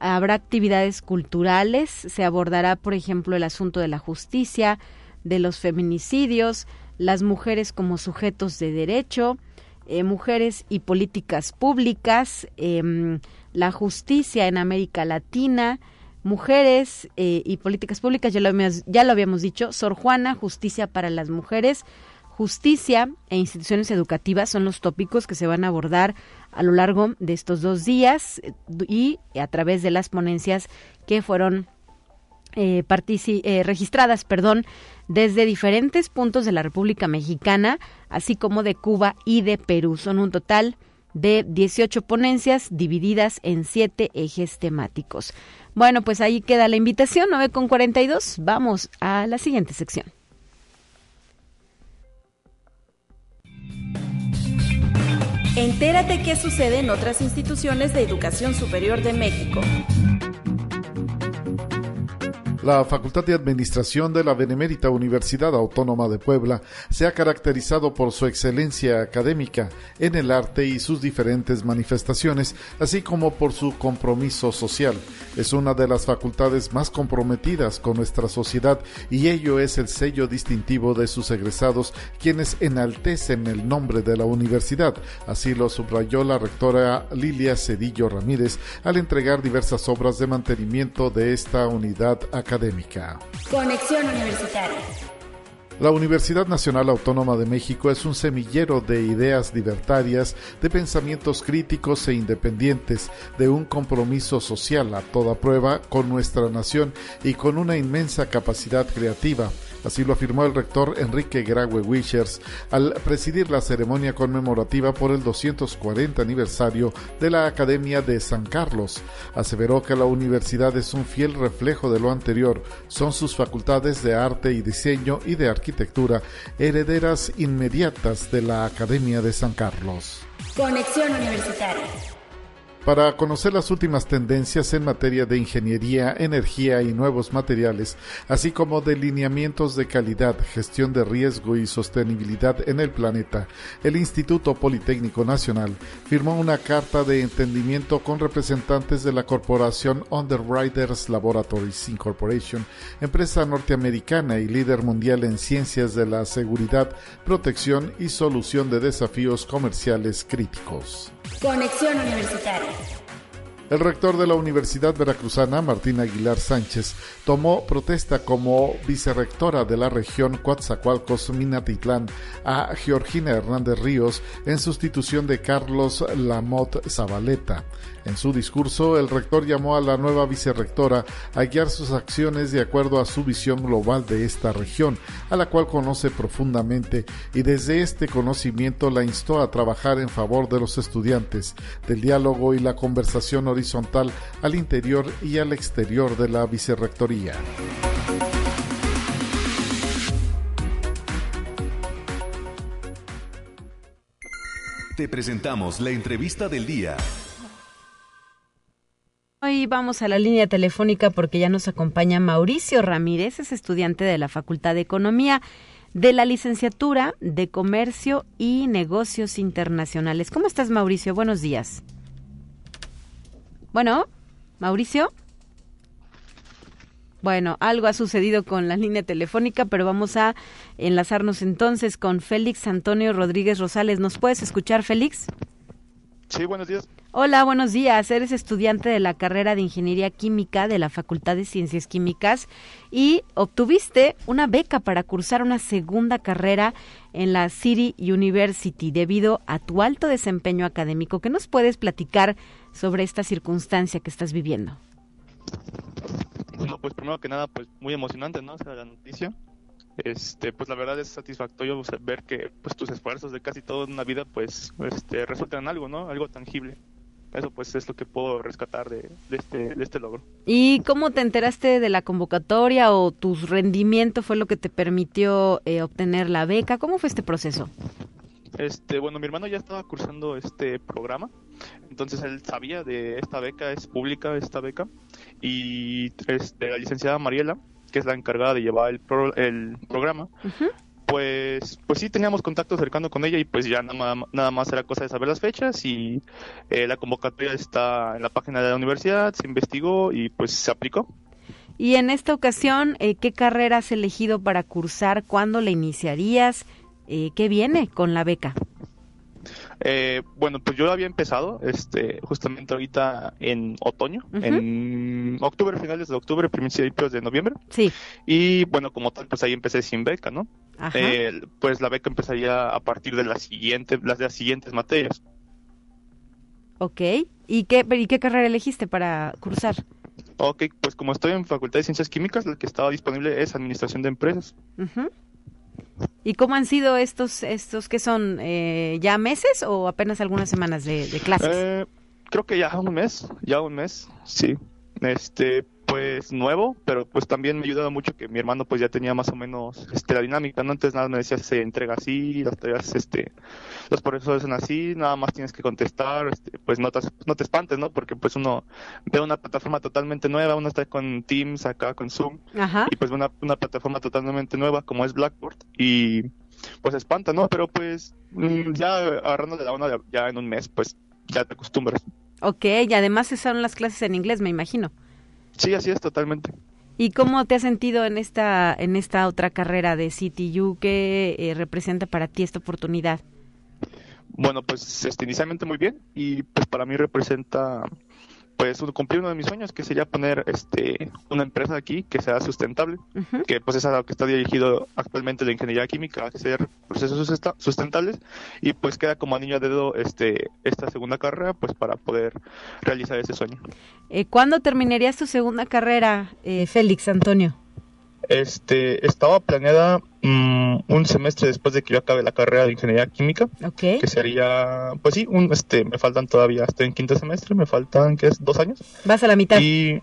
Habrá actividades culturales, se abordará, por ejemplo, el asunto de la justicia, de los feminicidios, las mujeres como sujetos de derecho, eh, mujeres y políticas públicas, em, la justicia en América Latina, mujeres eh, y políticas públicas, ya lo, ya lo habíamos dicho, Sor Juana, justicia para las mujeres, justicia e instituciones educativas son los tópicos que se van a abordar a lo largo de estos dos días eh, y a través de las ponencias que fueron eh, eh, registradas perdón, desde diferentes puntos de la República Mexicana, así como de Cuba y de Perú. Son un total de 18 ponencias divididas en siete ejes temáticos. Bueno, pues ahí queda la invitación, 9 con 42. Vamos a la siguiente sección. Entérate qué sucede en otras instituciones de educación superior de México. La Facultad de Administración de la Benemérita Universidad Autónoma de Puebla se ha caracterizado por su excelencia académica en el arte y sus diferentes manifestaciones, así como por su compromiso social. Es una de las facultades más comprometidas con nuestra sociedad y ello es el sello distintivo de sus egresados, quienes enaltecen el nombre de la universidad. Así lo subrayó la rectora Lilia Cedillo Ramírez al entregar diversas obras de mantenimiento de esta unidad académica académica. Conexión Universitaria. La Universidad Nacional Autónoma de México es un semillero de ideas libertarias, de pensamientos críticos e independientes, de un compromiso social a toda prueba con nuestra nación y con una inmensa capacidad creativa Así lo afirmó el rector Enrique Graue Wishers al presidir la ceremonia conmemorativa por el 240 aniversario de la Academia de San Carlos. Aseveró que la universidad es un fiel reflejo de lo anterior, son sus facultades de arte y diseño y de arquitectura herederas inmediatas de la Academia de San Carlos. Conexión Universitaria para conocer las últimas tendencias en materia de ingeniería, energía y nuevos materiales, así como de lineamientos de calidad, gestión de riesgo y sostenibilidad en el planeta, el Instituto Politécnico Nacional firmó una carta de entendimiento con representantes de la corporación Underwriters Laboratories Incorporation, empresa norteamericana y líder mundial en ciencias de la seguridad, protección y solución de desafíos comerciales críticos. Conexión Universitaria. El rector de la Universidad Veracruzana, Martín Aguilar Sánchez, tomó protesta como vicerrectora de la región Coatzacoalcos Minatitlán a Georgina Hernández Ríos en sustitución de Carlos Lamot Zabaleta. En su discurso, el rector llamó a la nueva vicerrectora a guiar sus acciones de acuerdo a su visión global de esta región, a la cual conoce profundamente, y desde este conocimiento la instó a trabajar en favor de los estudiantes, del diálogo y la conversación horizontal al interior y al exterior de la vicerrectoría. Te presentamos la entrevista del día. Hoy vamos a la línea telefónica porque ya nos acompaña Mauricio Ramírez, es estudiante de la Facultad de Economía de la licenciatura de Comercio y Negocios Internacionales. ¿Cómo estás, Mauricio? Buenos días. Bueno, Mauricio. Bueno, algo ha sucedido con la línea telefónica, pero vamos a enlazarnos entonces con Félix Antonio Rodríguez Rosales. ¿Nos puedes escuchar, Félix? Sí, buenos días. Hola, buenos días. Eres estudiante de la carrera de Ingeniería Química de la Facultad de Ciencias Químicas y obtuviste una beca para cursar una segunda carrera en la City University debido a tu alto desempeño académico. ¿Qué nos puedes platicar sobre esta circunstancia que estás viviendo? Bueno, pues primero que nada, pues muy emocionante, ¿no? O sea, la noticia. Este, pues la verdad es satisfactorio ver que pues tus esfuerzos de casi toda una vida pues este, resultan en algo, ¿no? Algo tangible eso pues es lo que puedo rescatar de, este, de este logro. ¿Y cómo te enteraste de la convocatoria o tu rendimiento fue lo que te permitió eh, obtener la beca? ¿Cómo fue este proceso? Este, bueno, mi hermano ya estaba cursando este programa, entonces él sabía de esta beca, es pública esta beca, y este, la licenciada Mariela, que es la encargada de llevar el, el programa, pues, pues sí teníamos contacto cercano con ella y pues ya nada, nada más era cosa de saber las fechas y eh, la convocatoria está en la página de la universidad, se investigó y pues se aplicó. Y en esta ocasión, eh, ¿qué carrera has elegido para cursar? ¿Cuándo la iniciarías? Eh, ¿Qué viene con la beca? Eh, bueno, pues yo había empezado, este, justamente ahorita en otoño, en octubre, finales de octubre, principios de noviembre. Sí. Y bueno, como tal, pues ahí empecé sin beca, ¿no? Eh, pues la beca empezaría a partir de las siguientes, las de las siguientes materias. Ok. ¿Y qué, ¿Y qué carrera elegiste para cursar? Ok, pues como estoy en Facultad de Ciencias Químicas, la que estaba disponible es Administración de Empresas. ¿Y cómo han sido estos, estos que son eh, ya meses o apenas algunas semanas de, clases? Eh, creo que ya un mes, ya un mes, sí. Este, pues nuevo, pero pues también me ha ayudado mucho que mi hermano pues ya tenía más o menos este la dinámica, ¿no? Entonces nada me decía se entrega así, las tareas este los profesores son así, nada más tienes que contestar, este, pues no te, no te espantes, ¿no? Porque pues uno ve una plataforma totalmente nueva, uno está con Teams acá con Zoom y pues ve una, una plataforma totalmente nueva como es Blackboard y pues espanta, ¿no? Pero pues mm, ya agarrando de la onda ya en un mes pues ya te acostumbras. Ok, y además son las clases en inglés, me imagino. Sí, así es, totalmente. ¿Y cómo te has sentido en esta, en esta otra carrera de CTU? ¿Qué eh, representa para ti esta oportunidad? Bueno, pues este, inicialmente muy bien y pues para mí representa pues cumplir uno de mis sueños que sería poner este una empresa aquí que sea sustentable que pues es a lo que está dirigido actualmente la ingeniería química a hacer procesos sustentables y pues queda como anillo de dedo este esta segunda carrera pues para poder realizar ese sueño eh, ¿cuándo terminarías tu segunda carrera eh, Félix Antonio? Este, estaba planeada mm, un semestre después de que yo acabe la carrera de ingeniería química, que sería, pues sí, un, este, me faltan todavía, estoy en quinto semestre, me faltan, ¿qué es? Dos años. Vas a la mitad. Y,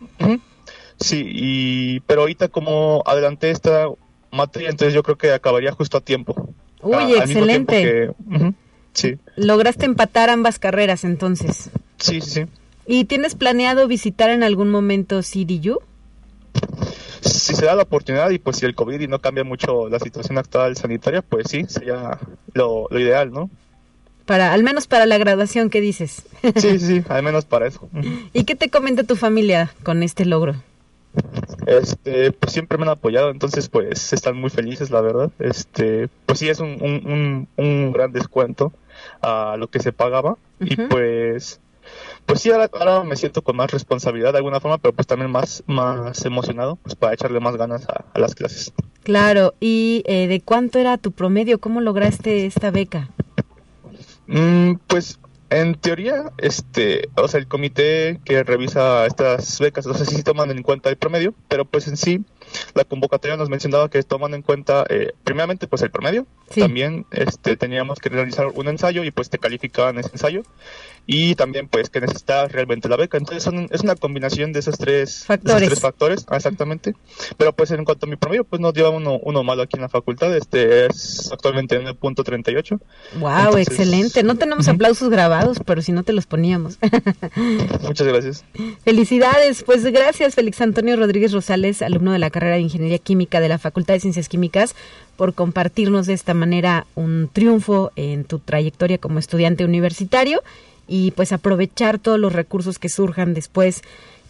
sí, y, pero ahorita como adelanté esta materia, entonces yo creo que acabaría justo a tiempo. Uy, excelente. sí. Lograste empatar ambas carreras entonces. Sí, sí, sí. ¿Y tienes planeado visitar en algún momento CDU? Si se da la oportunidad y pues si el COVID y no cambia mucho la situación actual sanitaria, pues sí, sería lo, ideal, ¿no? Para, al menos para la graduación, ¿qué dices? Sí, sí, al menos para eso. ¿Y qué te comenta tu familia con este logro? Este, pues siempre me han apoyado, entonces pues están muy felices, la verdad. Este, pues sí es un, un, un, gran descuento a lo que se pagaba y pues pues sí, ahora, me siento con más responsabilidad de alguna forma, pero pues también más, más emocionado pues para echarle más ganas a, las clases. Claro, ¿y eh, de cuánto era tu promedio? ¿Cómo lograste esta beca? Mm, pues en teoría, este, o sea, el comité que revisa estas becas, no sé si toman en cuenta el promedio, pero pues en sí, la convocatoria nos mencionaba que toman en cuenta, eh, primeramente, pues el promedio. También, este, teníamos que realizar un ensayo y pues te calificaban ese ensayo y también pues que necesitas realmente la beca. Entonces son, es una combinación de esos tres factores. tres factores, exactamente. Pero pues en cuanto a mi promedio, pues nos lleva uno, uno malo aquí en la facultad, este es actualmente en el punto 38. Wow, excelente. No tenemos aplausos grabados, pero si no te los poníamos. Muchas gracias. Felicidades, pues gracias Félix Antonio Rodríguez Rosales, alumno de la carrera de Ingeniería Química de la Facultad de Ciencias Químicas, por compartirnos de esta manera un triunfo en tu trayectoria como estudiante universitario y pues aprovechar todos los recursos que surjan después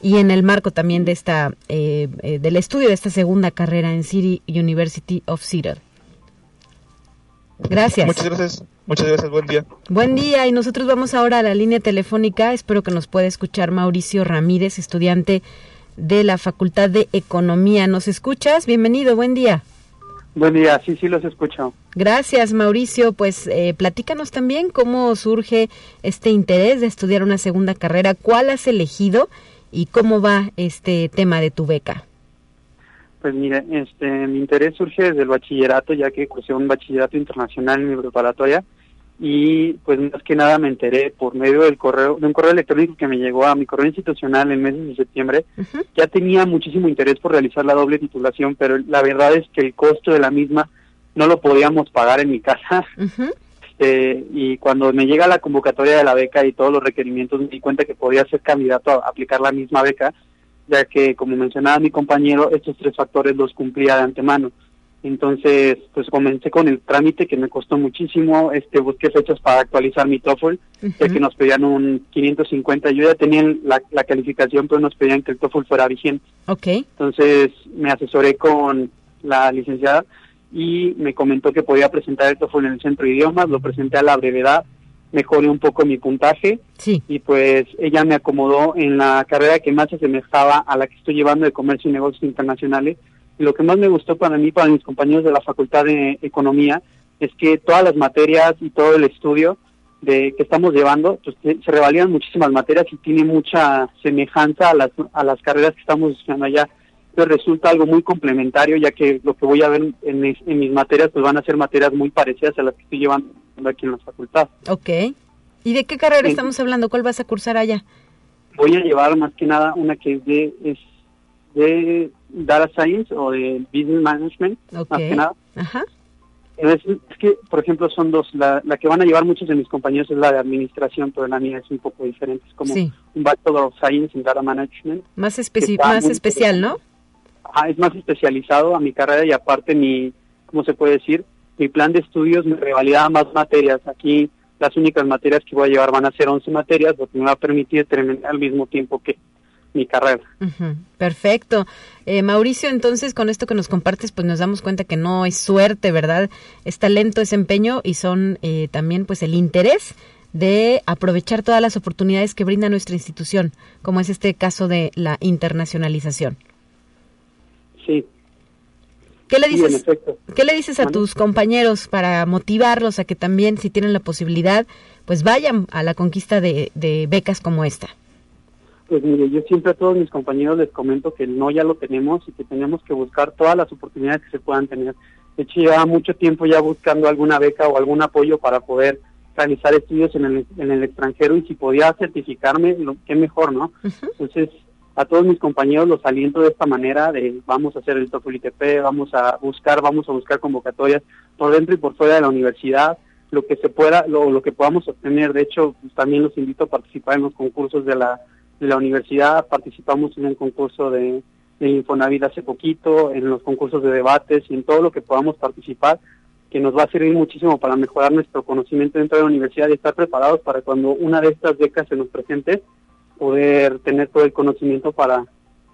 y en el marco también de esta eh, eh, del estudio de esta segunda carrera en City University of Seattle. Gracias. Muchas gracias. Muchas gracias. Buen día. Buen día. Y nosotros vamos ahora a la línea telefónica. Espero que nos pueda escuchar Mauricio Ramírez, estudiante de la Facultad de Economía. ¿Nos escuchas? Bienvenido. Buen día. Buen día, sí, sí los escucho. Gracias, Mauricio. Pues eh, platícanos también cómo surge este interés de estudiar una segunda carrera, cuál has elegido y cómo va este tema de tu beca. Pues mire, este, mi interés surge desde el bachillerato, ya que cursé un bachillerato internacional en mi preparatoria y pues más que nada me enteré por medio del correo de un correo electrónico que me llegó a mi correo institucional en meses de septiembre. Ya tenía muchísimo interés por realizar la doble titulación pero la verdad es que el costo de la misma no lo podíamos pagar en mi casa. Este, y cuando me llega la convocatoria de la beca y todos los requerimientos me di cuenta que podía ser candidato a aplicar la misma beca ya que como mencionaba mi compañero estos tres factores los cumplía de antemano entonces, pues comencé con el trámite que me costó muchísimo, este busqué fechas para actualizar mi TOEFL, ya que nos pedían un 550, yo ya tenía la, la, calificación, pero nos pedían que el TOEFL fuera vigente. Okay. Entonces, me asesoré con la licenciada y me comentó que podía presentar el TOEFL en el centro de idiomas, lo presenté a la brevedad, mejoré un poco mi puntaje sí. y pues ella me acomodó en la carrera que más se asemejaba a la que estoy llevando de comercio y negocios internacionales, lo que más me gustó para mí, para mis compañeros de la Facultad de Economía, es que todas las materias y todo el estudio de que estamos llevando, pues, se revalían muchísimas materias y tiene mucha semejanza a las, a las carreras que estamos estudiando allá. Entonces resulta algo muy complementario, ya que lo que voy a ver en, mis, materias, pues van a ser materias muy parecidas a las que estoy llevando aquí en la facultad. Ok. ¿Y de qué carrera estamos hablando? ¿Cuál vas a cursar allá? Voy a llevar más que nada una que es de, es de Data Science o de Business Management, más que nada. Es, que, por ejemplo, son dos. La, que van a llevar muchos de mis compañeros es la de administración, pero la mía es un poco diferente. Es como un Bachelor of Science en Data Management. Más, más especial, ¿no? es más especializado a mi carrera y aparte mi, ¿cómo se puede decir? Mi plan de estudios me revalida más materias. Aquí las únicas materias que voy a llevar van a ser 11 materias, lo que me va a permitir terminar al mismo tiempo que mi carrera. Perfecto. Eh, Mauricio, entonces con esto que nos compartes, pues nos damos cuenta que no es suerte, ¿verdad? Es talento, es empeño y son eh, también pues el interés de aprovechar todas las oportunidades que brinda nuestra institución, como es este caso de la internacionalización. Sí. ¿Qué le dices, ¿qué le dices a tus compañeros para motivarlos a que también, si tienen la posibilidad, pues vayan a la conquista de becas como esta? Pues mire, yo siempre a todos mis compañeros les comento que el no ya lo tenemos y que tenemos que buscar todas las oportunidades que se puedan tener. De hecho, lleva mucho tiempo ya buscando alguna beca o algún apoyo para poder realizar estudios en el, en el extranjero y si podía certificarme, lo, qué mejor, ¿no? Entonces, a todos mis compañeros los aliento de esta manera de vamos a hacer el TOEFL vamos a buscar, vamos a buscar convocatorias por dentro y por fuera de la universidad, lo que se pueda, lo, lo que podamos obtener. De hecho, pues, también los invito a participar en los concursos de la de la universidad, participamos en el concurso de, de Infonavit hace poquito, en los concursos de debates y en todo lo que podamos participar, que nos va a servir muchísimo para mejorar nuestro conocimiento dentro de la universidad y estar preparados para cuando una de estas becas se nos presente, poder tener todo el conocimiento para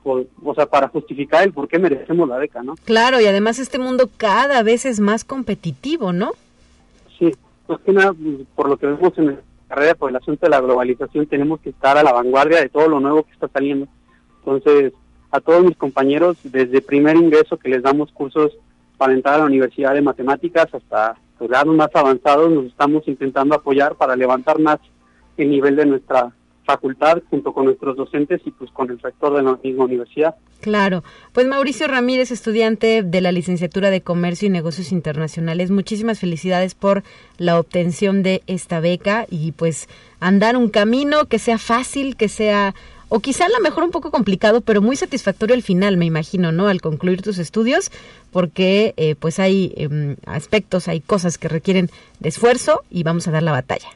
o sea, para justificar el por qué merecemos la beca, ¿no? Claro, y además este mundo cada vez es más competitivo, ¿no? Sí, más que nada, pues, por lo que vemos en el carrera por el asunto de la globalización tenemos que estar a la vanguardia de todo lo nuevo que está saliendo. Entonces, a todos mis compañeros, desde primer ingreso que les damos cursos para entrar a la Universidad de Matemáticas hasta grados más avanzados, nos estamos intentando apoyar para levantar más el nivel de nuestra facultad junto con nuestros docentes y pues con el rector de la misma universidad. Claro, pues Mauricio Ramírez, estudiante de la licenciatura de Comercio y Negocios Internacionales, muchísimas felicidades por la obtención de esta beca y pues andar un camino que sea fácil, que sea o quizá a lo mejor un poco complicado, pero muy satisfactorio al final, me imagino, ¿no? Al concluir tus estudios, porque eh, pues hay em, aspectos, hay cosas que requieren de esfuerzo y vamos a dar la batalla.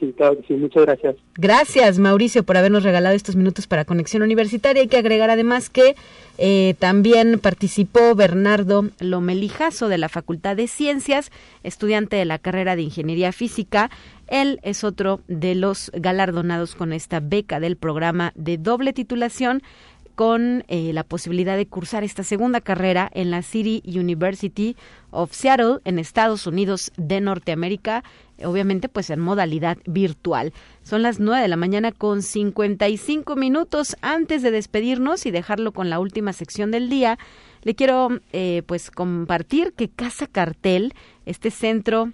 Sí. Muchas gracias. Gracias, Mauricio, por habernos regalado estos minutos para Conexión Universitaria. Hay que agregar además que eh, también participó Bernardo Lomelijazo de la Facultad de Ciencias, estudiante de la carrera de Ingeniería Física. Él es otro de los galardonados con esta beca del programa de doble titulación con eh, la posibilidad de cursar esta segunda carrera en la City University of Seattle en Estados Unidos de Norteamérica, obviamente pues en modalidad virtual. Son las 9 de la mañana con 55 minutos antes de despedirnos y dejarlo con la última sección del día. Le quiero eh, pues compartir que Casa Cartel, este centro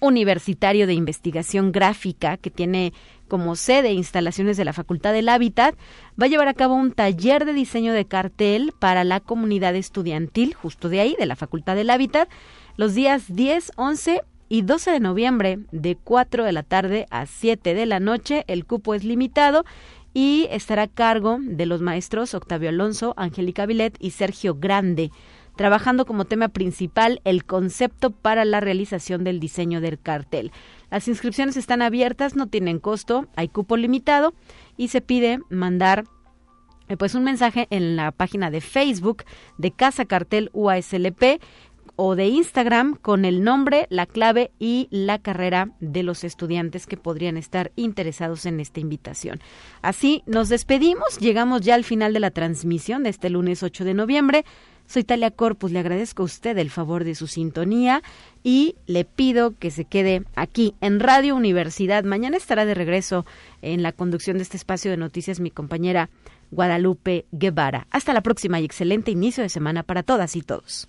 universitario de investigación gráfica que tiene como sede instalaciones de la Facultad del Hábitat, va a llevar a cabo un taller de diseño de cartel para la comunidad estudiantil, justo de ahí, de la Facultad del Hábitat, los días 10, 11 y 12 de noviembre, de 4 de la tarde a 7 de la noche. El cupo es limitado y estará a cargo de los maestros Octavio Alonso, Angélica Vilet y Sergio Grande trabajando como tema principal el concepto para la realización del diseño del cartel. Las inscripciones están abiertas, no tienen costo, hay cupo limitado y se pide mandar eh, pues un mensaje en la página de Facebook de Casa Cartel UASLP o de Instagram con el nombre, la clave y la carrera de los estudiantes que podrían estar interesados en esta invitación. Así nos despedimos, llegamos ya al final de la transmisión de este lunes 8 de noviembre. Soy Talia Corpus, le agradezco a usted el favor de su sintonía y le pido que se quede aquí en Radio Universidad. Mañana estará de regreso en la conducción de este espacio de noticias mi compañera Guadalupe Guevara. Hasta la próxima y excelente inicio de semana para todas y todos.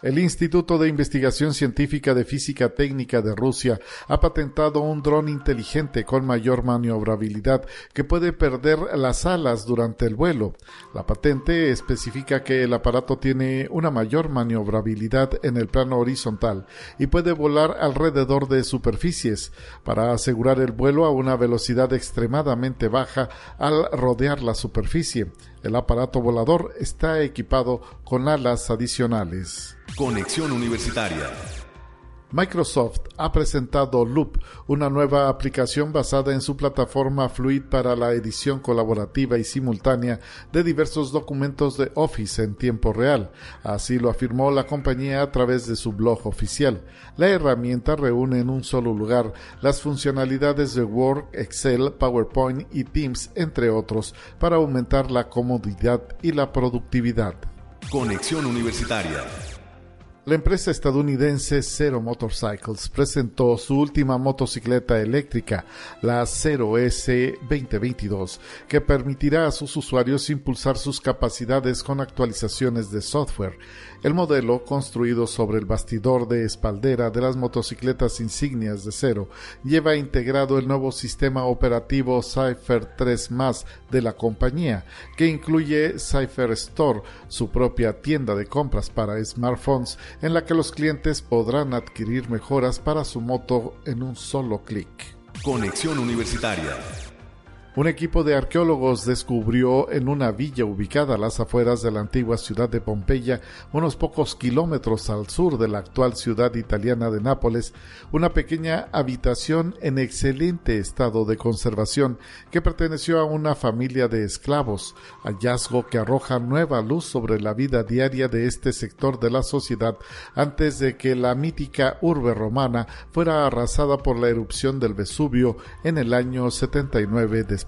El Instituto de Investigación Científica de Física Técnica de Rusia ha patentado un dron inteligente con mayor maniobrabilidad que puede perder las alas durante el vuelo. La patente especifica que el aparato tiene una mayor maniobrabilidad en el plano horizontal y puede volar alrededor de superficies para asegurar el vuelo a una velocidad extremadamente baja al rodear la superficie. El aparato volador está equipado con alas adicionales. Conexión Universitaria. Microsoft ha presentado Loop, una nueva aplicación basada en su plataforma Fluid para la edición colaborativa y simultánea de diversos documentos de Office en tiempo real. Así lo afirmó la compañía a través de su blog oficial. La herramienta reúne en un solo lugar las funcionalidades de Word, Excel, PowerPoint y Teams, entre otros, para aumentar la comodidad y la productividad. Conexión Universitaria. La empresa estadounidense Zero Motorcycles presentó su última motocicleta eléctrica, la Zero S 2022, que permitirá a sus usuarios impulsar sus capacidades con actualizaciones de software. El modelo, construido sobre el bastidor de espaldera de las motocicletas insignias de Zero, lleva integrado el nuevo sistema operativo Cypher 3 de la compañía, que incluye Cypher Store, su propia tienda de compras para smartphones, en la que los clientes podrán adquirir mejoras para su moto en un solo clic. Conexión Universitaria. Un equipo de arqueólogos descubrió en una villa ubicada a las afueras de la antigua ciudad de Pompeya, unos pocos kilómetros al sur de la actual ciudad italiana de Nápoles, una pequeña habitación en excelente estado de conservación que perteneció a una familia de esclavos, hallazgo que arroja nueva luz sobre la vida diaria de este sector de la sociedad antes de que la mítica urbe romana fuera arrasada por la erupción del Vesubio en el año 79 después